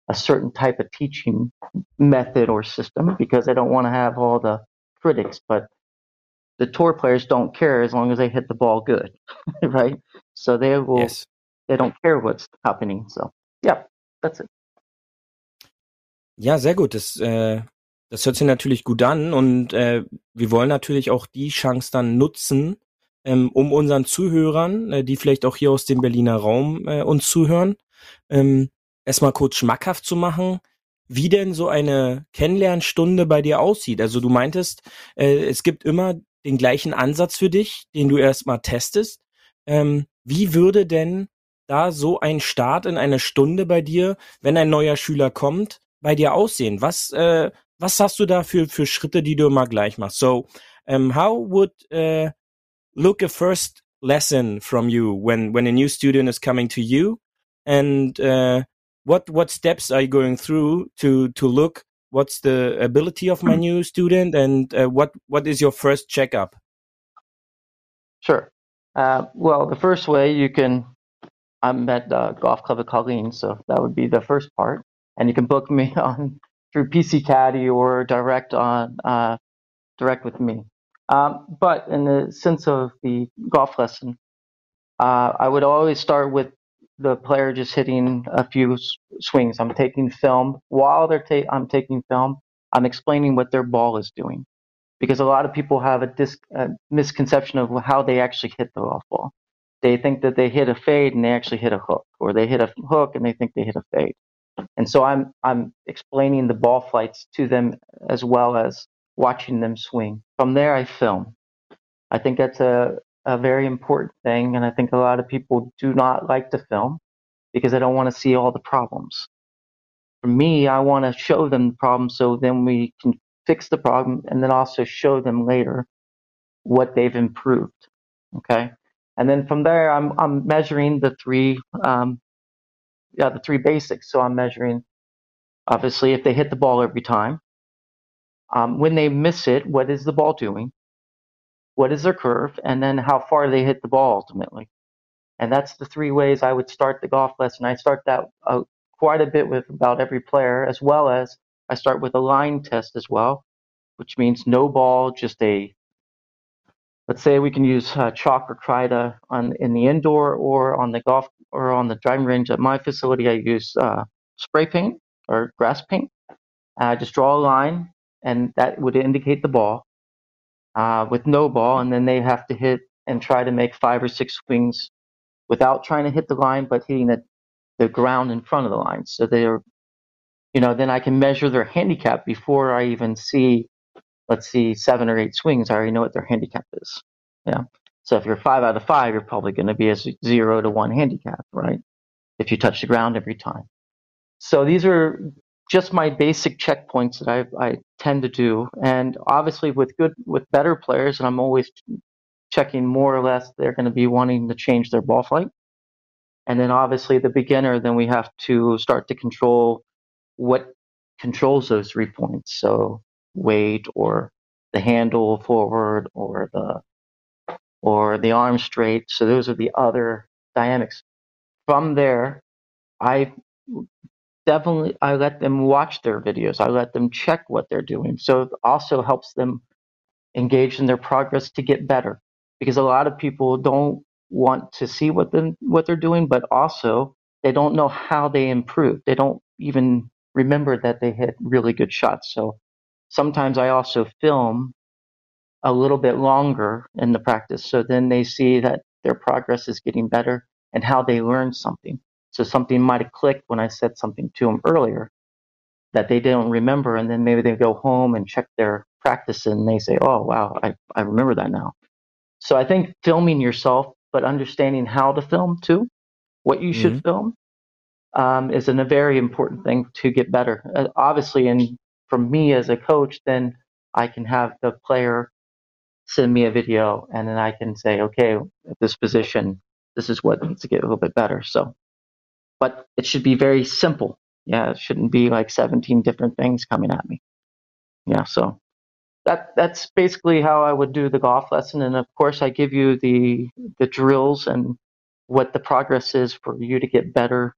a certain type of teaching method or system because they don't want to have all the critics. But the tour players don't care as long as they hit the ball good, right? So they will. Yes. They don't care what's happening. So yeah, that's it. Ja, sehr gut. Das äh, Das hört sich natürlich gut an und äh, wir wollen natürlich auch die Chance dann nutzen, ähm, um unseren Zuhörern, äh, die vielleicht auch hier aus dem Berliner Raum äh, uns zuhören, ähm, erstmal kurz schmackhaft zu machen, wie denn so eine Kennenlernstunde bei dir aussieht. Also du meintest, äh, es gibt immer den gleichen Ansatz für dich, den du erstmal testest. Ähm, wie würde denn da so ein Start in eine Stunde bei dir, wenn ein neuer Schüler kommt, bei dir aussehen? Was, äh, was hast du da für, für Schritte, die du immer gleich machst? So, um, how would uh, look a first lesson from you when when a new student is coming to you, and uh, what what steps are you going through to to look what's the ability of my hmm. new student, and uh, what what is your first checkup? Sure. Uh, well, the first way you can, I'm at uh, Golf Club at Colleen, so that would be the first part, and you can book me on through PC CADDIE or direct on uh, direct with me. Um, but in the sense of the golf lesson, uh, I would always start with the player just hitting a few swings. I'm taking film while they're ta- I'm taking film. I'm explaining what their ball is doing because a lot of people have a, dis- a misconception of how they actually hit the golf ball. They think that they hit a fade and they actually hit a hook, or they hit a hook and they think they hit a fade. And so I'm I'm explaining the ball flights to them as well as watching them swing. From there, I film. I think that's a a very important thing, and I think a lot of people do not like to film because they don't want to see all the problems. For me, I want to show them the problem so then we can fix the problem and then also show them later what they've improved. Okay. And then from there, I'm, I'm measuring the three um, yeah, the three basics. So I'm measuring, obviously, if they hit the ball every time. Um, when they miss it, what is the ball doing? What is their curve, and then how far they hit the ball ultimately. And that's the three ways I would start the golf lesson. I start that uh, quite a bit with about every player, as well as I start with a line test as well, which means no ball, just a let's say we can use uh, chalk or Kreider on in the indoor or on the golf or on the driving range. At my facility, I use uh, spray paint or grass paint. and I just draw a line, and that would indicate the ball uh, with no ball, and then they have to hit and try to make five or six swings without trying to hit the line, but hitting the, the ground in front of the line. So they're, you know, then I can measure their handicap before I even see, let's see, seven or eight swings. I already know what their handicap is. Yeah. So if you're five out of five, you're probably going to be a zero to one handicap, right? If you touch the ground every time. So these are just my basic checkpoints that I, I tend to do. And obviously, with good, with better players, and I'm always checking more or less, they're going to be wanting to change their ball flight. And then obviously, the beginner, then we have to start to control what controls those three points. So weight or the handle forward or the or the arm straight. So those are the other dynamics. From there, I definitely I let them watch their videos. I let them check what they're doing. So it also helps them engage in their progress to get better. Because a lot of people don't want to see what what they're doing, but also they don't know how they improve. They don't even remember that they hit really good shots. So sometimes I also film a little bit longer in the practice so then they see that their progress is getting better and how they learn something. So something might have clicked when I said something to them earlier that they didn't remember, and then maybe they go home and check their practice and they say, "Oh, wow, I, I remember that now." So I think filming yourself, but understanding how to film too, what you should mm-hmm. film, um, is an, a very important thing to get better. Uh, obviously, and for me as a coach, then I can have the player send me a video, and then I can say, "Okay, at this position, this is what needs to get a little bit better." So but it should be very simple. Yeah, it shouldn't be like 17 different things coming at me. Yeah, so that that's basically how I would do the golf lesson. And of course, I give you the the drills and what the progress is for you to get better.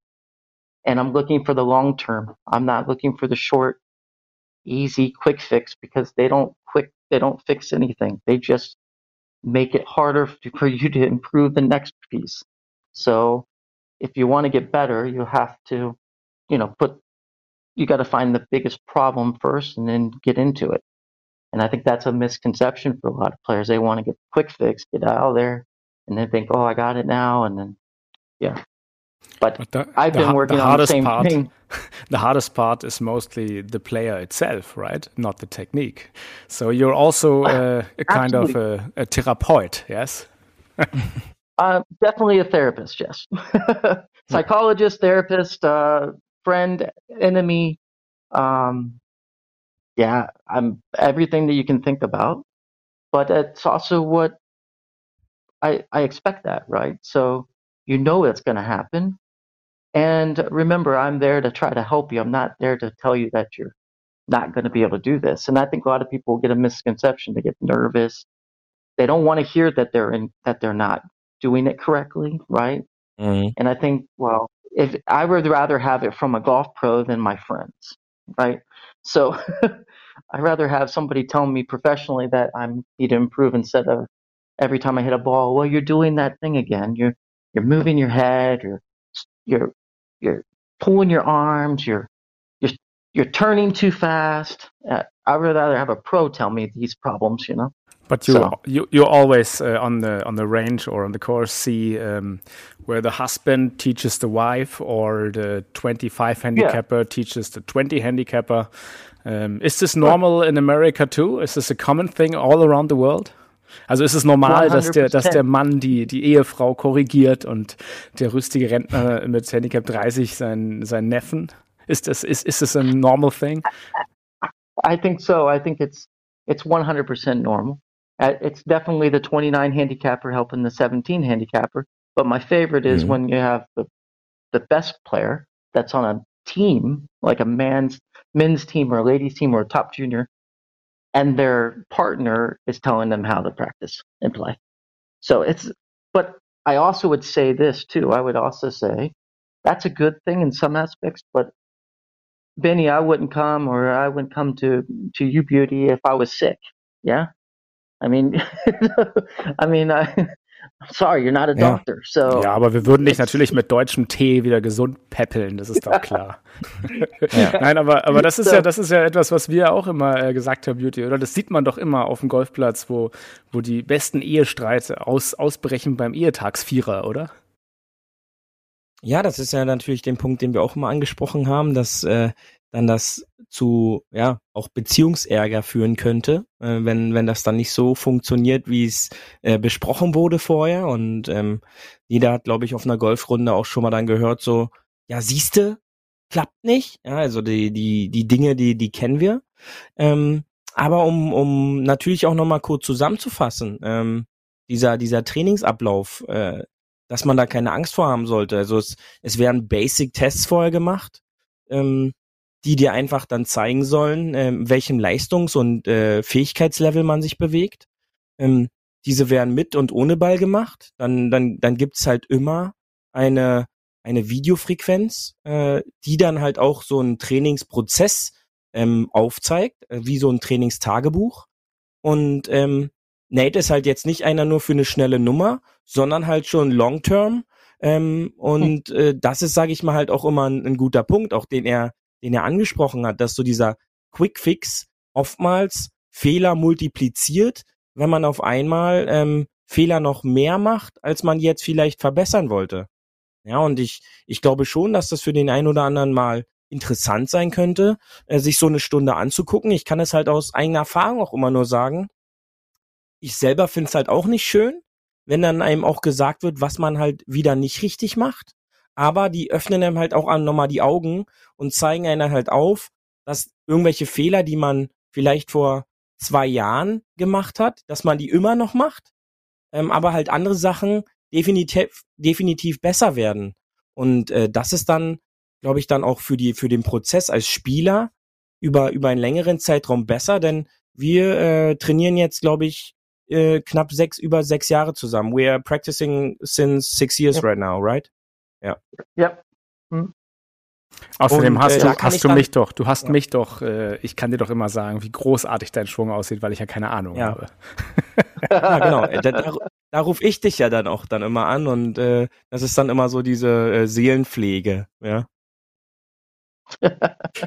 And I'm looking for the long term. I'm not looking for the short, easy, quick fix because they don't quick they don't fix anything. They just make it harder for you to improve the next piece. So if you want to get better, you have to, you know, put, you got to find the biggest problem first and then get into it. And I think that's a misconception for a lot of players. They want to get quick fix, get out of there, and then think, oh, I got it now. And then, yeah. But, but the, I've been working the on the same part, thing. The hardest part is mostly the player itself, right? Not the technique. So you're also uh, a kind of a, a therapeut, yes? Uh, definitely a therapist, yes. Psychologist, therapist, uh, friend, enemy. Um, yeah, I'm everything that you can think about. But it's also what I, I expect that, right? So you know it's going to happen. And remember, I'm there to try to help you. I'm not there to tell you that you're not going to be able to do this. And I think a lot of people get a misconception. They get nervous. They don't want to hear that they're in that they're not doing it correctly, right? Mm-hmm. And I think, well, if I would rather have it from a golf pro than my friends, right? So I'd rather have somebody tell me professionally that I need to improve instead of every time I hit a ball, well, you're doing that thing again. You're you're moving your head, you're you're you're pulling your arms, you're you're you're turning too fast. Uh, I'd rather have a pro tell me these problems, you know. But you so. you you always uh, on the on the range or on the course see um, where the husband teaches the wife or the 25 handicapper yeah. teaches the 20 handicapper. Um, is this normal in America too? Is this a common thing all around the world? Also ist es normal, dass der, dass der Mann die, die Ehefrau korrigiert und der rüstige Rentner mit Handicap 30 seinen, seinen Neffen? Ist das, ist, ist das a normal thing? I think so. I think it's, it's 100% normal. Uh, it's definitely the 29 handicapper helping the 17 handicapper. But my favorite is mm-hmm. when you have the, the best player that's on a team, like a man's men's team or a ladies team or a top junior, and their partner is telling them how to practice and play. So it's, but I also would say this too. I would also say that's a good thing in some aspects, but Benny, I wouldn't come or I wouldn't come to, to you beauty if I was sick. Yeah. I mean, I mean, I, sorry, you're not a ja. doctor. So. Ja, aber wir würden dich natürlich mit deutschem Tee wieder gesund peppeln, das ist doch klar. ja. Nein, aber, aber das ist ja, das ist ja etwas, was wir auch immer äh, gesagt haben, Beauty, oder? Das sieht man doch immer auf dem Golfplatz, wo, wo die besten Ehestreite aus, ausbrechen beim Ehetagsvierer, oder? Ja, das ist ja natürlich den Punkt, den wir auch immer angesprochen haben, dass äh, dann das zu ja auch Beziehungsärger führen könnte, äh, wenn wenn das dann nicht so funktioniert, wie es äh, besprochen wurde vorher. Und ähm, jeder hat, glaube ich, auf einer Golfrunde auch schon mal dann gehört, so ja siehste, klappt nicht. Ja, also die die die Dinge, die die kennen wir. Ähm, aber um um natürlich auch noch mal kurz zusammenzufassen, ähm, dieser dieser Trainingsablauf, äh, dass man da keine Angst vor haben sollte. Also es, es werden Basic Tests vorher gemacht. Ähm, die dir einfach dann zeigen sollen, äh, welchem Leistungs- und äh, Fähigkeitslevel man sich bewegt. Ähm, diese werden mit und ohne Ball gemacht. Dann, dann, dann gibt's halt immer eine, eine Videofrequenz, äh, die dann halt auch so einen Trainingsprozess ähm, aufzeigt, äh, wie so ein Trainingstagebuch. Und ähm, Nate ist halt jetzt nicht einer nur für eine schnelle Nummer, sondern halt schon long-term. Ähm, und hm. äh, das ist, sage ich mal, halt auch immer ein, ein guter Punkt, auch den er den er angesprochen hat, dass so dieser Quick Fix oftmals Fehler multipliziert, wenn man auf einmal ähm, Fehler noch mehr macht, als man jetzt vielleicht verbessern wollte. Ja, und ich, ich glaube schon, dass das für den einen oder anderen mal interessant sein könnte, äh, sich so eine Stunde anzugucken. Ich kann es halt aus eigener Erfahrung auch immer nur sagen. Ich selber finde es halt auch nicht schön, wenn dann einem auch gesagt wird, was man halt wieder nicht richtig macht aber die öffnen einem halt auch nochmal die Augen und zeigen einen halt auf, dass irgendwelche Fehler, die man vielleicht vor zwei Jahren gemacht hat, dass man die immer noch macht, ähm, aber halt andere Sachen definitiv, definitiv besser werden. Und äh, das ist dann, glaube ich, dann auch für die für den Prozess als Spieler über über einen längeren Zeitraum besser, denn wir äh, trainieren jetzt, glaube ich, äh, knapp sechs über sechs Jahre zusammen. We are practicing since six years ja. right now, right? Ja. Ja. Hm. Außerdem und, hast äh, du, hast du mich doch, du hast ja. mich doch, äh, ich kann dir doch immer sagen, wie großartig dein Schwung aussieht, weil ich ja keine Ahnung ja. habe. ja, genau. Da, da, da rufe ich dich ja dann auch dann immer an und äh, das ist dann immer so diese äh, Seelenpflege, ja.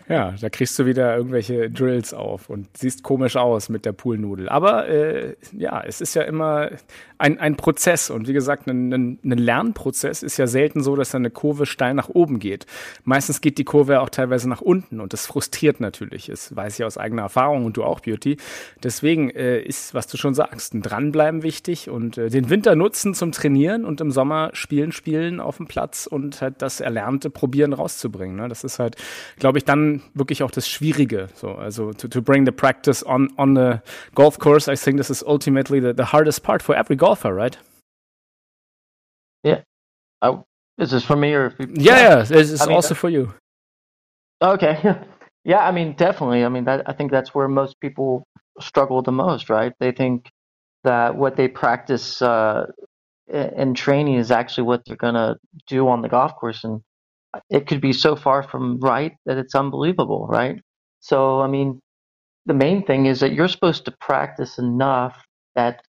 Ja, da kriegst du wieder irgendwelche Drills auf und siehst komisch aus mit der Poolnudel. Aber äh, ja, es ist ja immer ein, ein Prozess und wie gesagt, ein, ein, ein Lernprozess ist ja selten so, dass eine Kurve steil nach oben geht. Meistens geht die Kurve auch teilweise nach unten und das frustriert natürlich. Das weiß ich aus eigener Erfahrung und du auch, Beauty. Deswegen äh, ist, was du schon sagst, ein Dranbleiben wichtig und äh, den Winter nutzen zum Trainieren und im Sommer spielen, spielen auf dem Platz und halt das Erlernte probieren rauszubringen. Ne? Das ist halt glaube ich, dann wirklich auch das Schwierige. So, also to, to bring the practice on on the golf course, I think this is ultimately the, the hardest part for every golfer, right? Yeah. Uh, is this for me or? You, yeah, yeah, it's, it's I mean, also for you. Okay. yeah, I mean, definitely. I mean, that, I think that's where most people struggle the most, right? They think that what they practice uh, in training is actually what they're going to do on the golf course, and it could be so far from right that it's unbelievable, right? So, I mean, the main thing is that you're supposed to practice enough that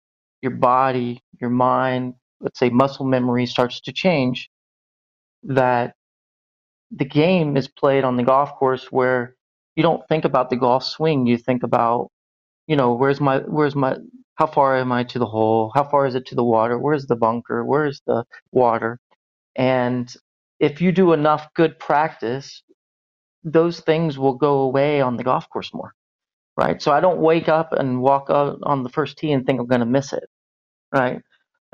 your body, your mind, let's say muscle memory starts to change, that the game is played on the golf course where you don't think about the golf swing, you think about, you know, where's my, where's my, how far am I to the hole? How far is it to the water? Where's the bunker? Where's the water? And if you do enough good practice, those things will go away on the golf course more, right? So I don't wake up and walk out on the first tee and think I'm going to miss it, right?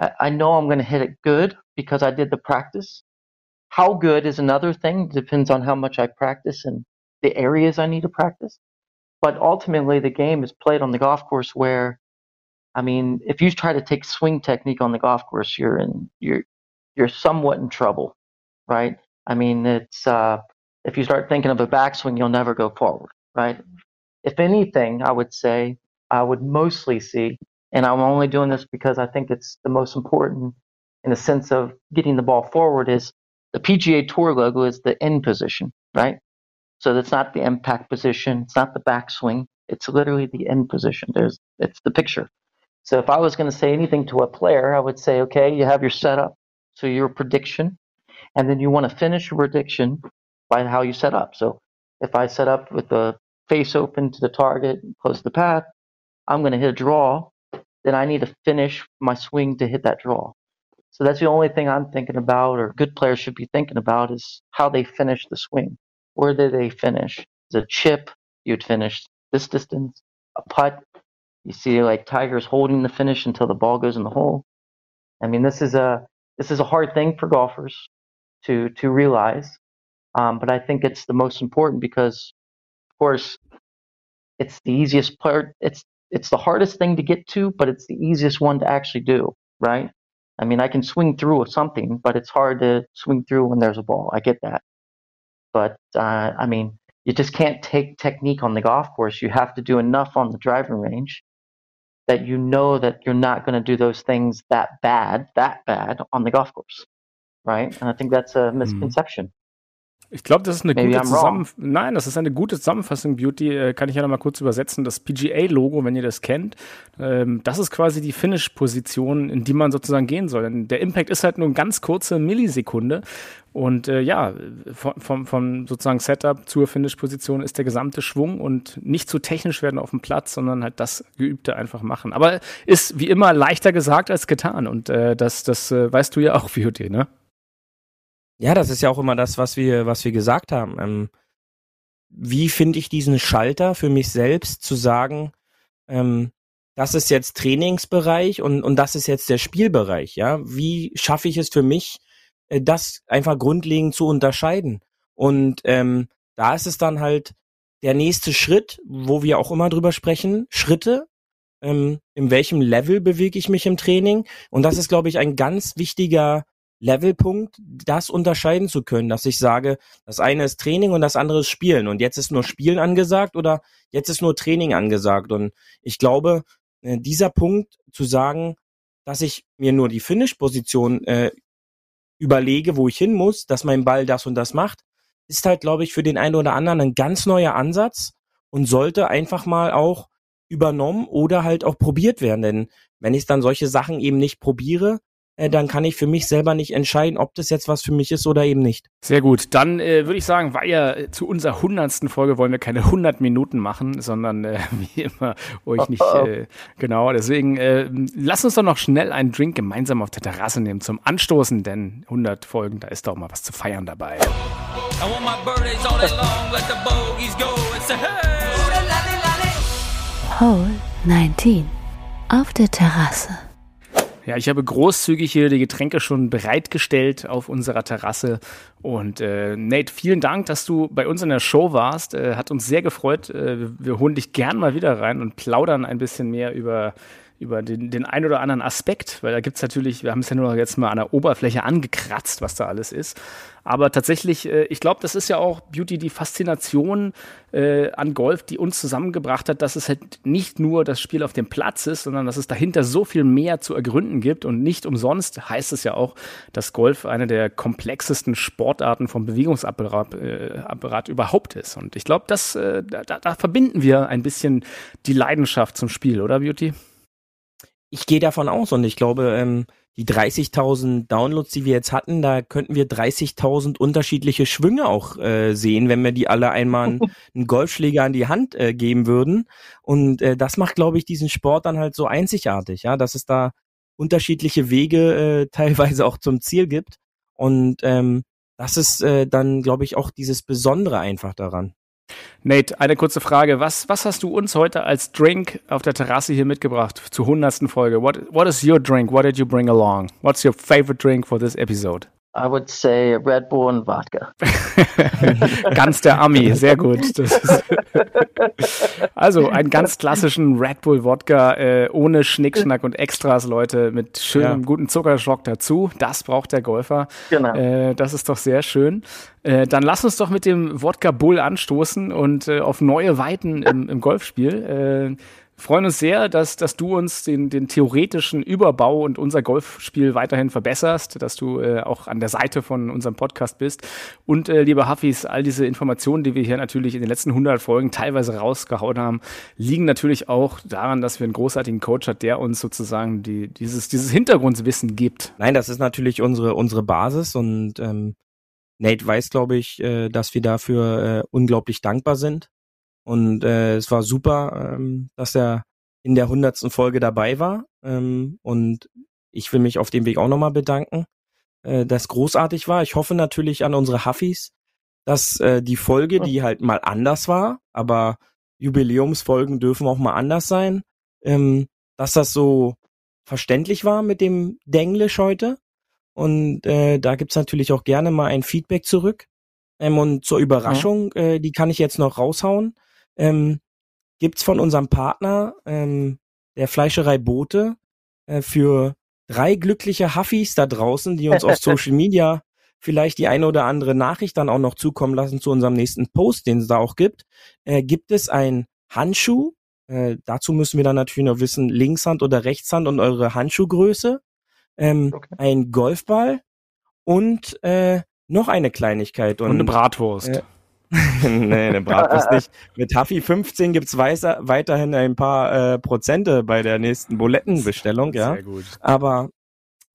I, I know I'm going to hit it good because I did the practice. How good is another thing, depends on how much I practice and the areas I need to practice. But ultimately, the game is played on the golf course where, I mean, if you try to take swing technique on the golf course, you're in, you're, you're somewhat in trouble right? I mean, it's uh, if you start thinking of a backswing, you'll never go forward, right? If anything, I would say I would mostly see, and I'm only doing this because I think it's the most important in the sense of getting the ball forward is the PGA Tour logo is the end position, right? So that's not the impact position, it's not the backswing, it's literally the end position. There's it's the picture. So if I was going to say anything to a player, I would say, okay, you have your setup, so your prediction, and then you want to finish your prediction by how you set up. So if I set up with the face open to the target, close the path, I'm going to hit a draw, then I need to finish my swing to hit that draw. So that's the only thing I'm thinking about, or good players should be thinking about, is how they finish the swing. Where did they finish? Is a chip, you'd finish this distance. A putt, you see like Tiger's holding the finish until the ball goes in the hole. I mean, this is a this is a hard thing for golfers to to realize, um, but I think it's the most important because, of course, it's the easiest part. It's it's the hardest thing to get to, but it's the easiest one to actually do, right? I mean, I can swing through with something, but it's hard to swing through when there's a ball. I get that. But uh, I mean, you just can't take technique on the golf course. You have to do enough on the driving range that you know that you're not going to do those things that bad, that bad on the golf course, right? And I think that's a hmm. misconception. Ich glaube, das ist eine Maybe gute Zusammenfassung. Nein, das ist eine gute Zusammenfassung, Beauty. Äh, kann ich ja noch mal kurz übersetzen. Das PGA-Logo, wenn ihr das kennt, ähm, das ist quasi die Finish-Position, in die man sozusagen gehen soll. Denn der Impact ist halt nur eine ganz kurze Millisekunde. Und äh, ja, vom, vom sozusagen Setup zur Finish-Position ist der gesamte Schwung und nicht zu technisch werden auf dem Platz, sondern halt das Geübte einfach machen. Aber ist wie immer leichter gesagt als getan. Und äh, das, das äh, weißt du ja auch, Beauty, ne? Ja, das ist ja auch immer das, was wir, was wir gesagt haben. Ähm, wie finde ich diesen Schalter für mich selbst zu sagen, ähm, das ist jetzt Trainingsbereich und, und das ist jetzt der Spielbereich, ja? Wie schaffe ich es für mich, äh, das einfach grundlegend zu unterscheiden? Und ähm, da ist es dann halt der nächste Schritt, wo wir auch immer drüber sprechen, Schritte, ähm, in welchem Level bewege ich mich im Training. Und das ist, glaube ich, ein ganz wichtiger Levelpunkt, das unterscheiden zu können, dass ich sage, das eine ist Training und das andere ist Spielen und jetzt ist nur Spielen angesagt oder jetzt ist nur Training angesagt und ich glaube, äh, dieser Punkt zu sagen, dass ich mir nur die Finish-Position äh, überlege, wo ich hin muss, dass mein Ball das und das macht, ist halt, glaube ich, für den einen oder anderen ein ganz neuer Ansatz und sollte einfach mal auch übernommen oder halt auch probiert werden. Denn wenn ich dann solche Sachen eben nicht probiere, äh, dann kann ich für mich selber nicht entscheiden, ob das jetzt was für mich ist oder eben nicht. Sehr gut. Dann äh, würde ich sagen, weil ja äh, zu unserer hundertsten Folge wollen wir keine 100 Minuten machen, sondern äh, wie immer euch nicht äh, genau. Deswegen äh, lasst uns doch noch schnell einen Drink gemeinsam auf der Terrasse nehmen zum Anstoßen, denn 100 Folgen, da ist doch mal was zu feiern dabei. Hole 19 auf der Terrasse. Ja, ich habe großzügig hier die Getränke schon bereitgestellt auf unserer Terrasse. Und äh, Nate, vielen Dank, dass du bei uns in der Show warst. Äh, hat uns sehr gefreut. Äh, wir holen dich gern mal wieder rein und plaudern ein bisschen mehr über über den, den ein oder anderen Aspekt, weil da gibt's natürlich, wir haben es ja nur jetzt mal an der Oberfläche angekratzt, was da alles ist. Aber tatsächlich, äh, ich glaube, das ist ja auch Beauty, die Faszination äh, an Golf, die uns zusammengebracht hat, dass es halt nicht nur das Spiel auf dem Platz ist, sondern dass es dahinter so viel mehr zu ergründen gibt. Und nicht umsonst heißt es ja auch, dass Golf eine der komplexesten Sportarten vom Bewegungsapparat äh, Apparat überhaupt ist. Und ich glaube, das, äh, da, da verbinden wir ein bisschen die Leidenschaft zum Spiel, oder Beauty? Ich gehe davon aus und ich glaube, ähm, die 30.000 Downloads, die wir jetzt hatten, da könnten wir 30.000 unterschiedliche Schwünge auch äh, sehen, wenn wir die alle einmal einen, einen Golfschläger an die Hand äh, geben würden. Und äh, das macht, glaube ich, diesen Sport dann halt so einzigartig, ja, dass es da unterschiedliche Wege äh, teilweise auch zum Ziel gibt. Und ähm, das ist äh, dann, glaube ich, auch dieses Besondere einfach daran. Nate, eine kurze Frage. Was, was hast du uns heute als Drink auf der Terrasse hier mitgebracht zur hundertsten Folge? What, what is your drink? What did you bring along? What's your favorite drink for this episode? I would say Red Bull and vodka. ganz der Ami, sehr gut. also einen ganz klassischen Red Bull Wodka äh, ohne Schnickschnack und Extras, Leute, mit schönem ja. guten Zuckerschock dazu. Das braucht der Golfer. Genau. Äh, das ist doch sehr schön. Äh, dann lass uns doch mit dem Wodka Bull anstoßen und äh, auf neue Weiten im, im Golfspiel. Freuen uns sehr, dass, dass du uns den, den theoretischen Überbau und unser Golfspiel weiterhin verbesserst, dass du äh, auch an der Seite von unserem Podcast bist. Und äh, lieber Hafis, all diese Informationen, die wir hier natürlich in den letzten 100 Folgen teilweise rausgehauen haben, liegen natürlich auch daran, dass wir einen großartigen Coach hat, der uns sozusagen die, dieses, dieses Hintergrundwissen gibt. Nein, das ist natürlich unsere, unsere Basis und ähm, Nate weiß, glaube ich, äh, dass wir dafür äh, unglaublich dankbar sind. Und äh, es war super, ähm, dass er in der hundertsten Folge dabei war. Ähm, und ich will mich auf dem Weg auch nochmal bedanken, äh, das großartig war. Ich hoffe natürlich an unsere Huffis, dass äh, die Folge, die halt mal anders war, aber Jubiläumsfolgen dürfen auch mal anders sein, ähm, dass das so verständlich war mit dem Denglisch heute. Und äh, da gibt's natürlich auch gerne mal ein Feedback zurück. Ähm, und zur Überraschung, ja. äh, die kann ich jetzt noch raushauen ähm, gibt's von unserem Partner ähm, der Fleischerei Bote äh, für drei glückliche Huffis da draußen, die uns auf Social Media vielleicht die eine oder andere Nachricht dann auch noch zukommen lassen zu unserem nächsten Post, den es da auch gibt, äh, gibt es ein Handschuh. Äh, dazu müssen wir dann natürlich noch wissen, Linkshand oder Rechtshand und eure Handschuhgröße. Ähm, okay. Ein Golfball und äh, noch eine Kleinigkeit. Und, und eine Bratwurst. Äh, nee, eine Bratwurst nicht. Mit Huffy 15 gibt's weiter, weiterhin ein paar äh, Prozente bei der nächsten Bulettenbestellung, ja. Sehr gut. Aber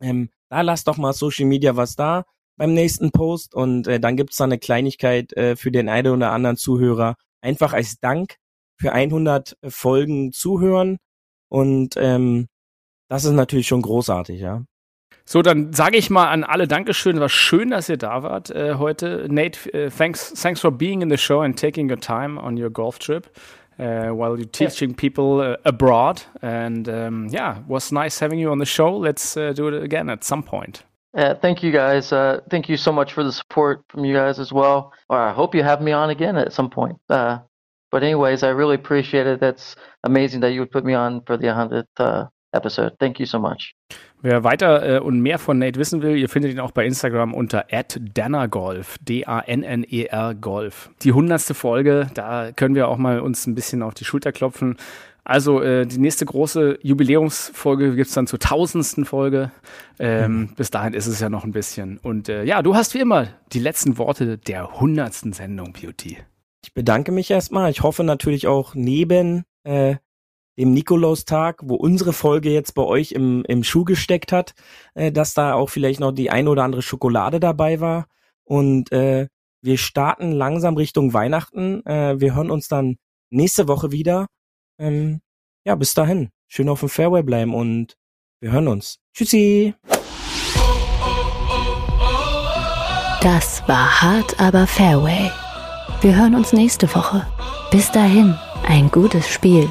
ähm, da lasst doch mal Social Media was da beim nächsten Post und äh, dann gibt's da eine Kleinigkeit äh, für den einen oder anderen Zuhörer. Einfach als Dank für 100 Folgen zuhören und ähm, das ist natürlich schon großartig, ja. So, dann sage ich mal an alle Dankeschön. War schön, dass ihr da wart äh, heute. Nate, uh, thanks, thanks for being in the show and taking your time on your golf trip uh, while you're teaching yeah. people uh, abroad. And um, yeah, was nice having you on the show. Let's uh, do it again at some point. Yeah, thank you guys. Uh, thank you so much for the support from you guys as well. Or I hope you have me on again at some point. Uh, but anyways, I really appreciate it. That's amazing that you would put me on for the 100th episode. Thank you so much. Wer weiter äh, und mehr von Nate wissen will, ihr findet ihn auch bei Instagram unter @dannergolf, D-A-N-N-E-R Golf. Die hundertste Folge, da können wir auch mal uns ein bisschen auf die Schulter klopfen. Also äh, die nächste große Jubiläumsfolge gibt's dann zur tausendsten Folge. Ähm, mhm. Bis dahin ist es ja noch ein bisschen. Und äh, ja, du hast wie immer die letzten Worte der hundertsten Sendung, Beauty. Ich bedanke mich erstmal. Ich hoffe natürlich auch neben äh, dem Nikolaustag, wo unsere Folge jetzt bei euch im, im Schuh gesteckt hat, äh, dass da auch vielleicht noch die ein oder andere Schokolade dabei war. Und äh, wir starten langsam Richtung Weihnachten. Äh, wir hören uns dann nächste Woche wieder. Ähm, ja, bis dahin. Schön auf dem Fairway bleiben und wir hören uns. Tschüssi. Das war hart, aber Fairway. Wir hören uns nächste Woche. Bis dahin, ein gutes Spiel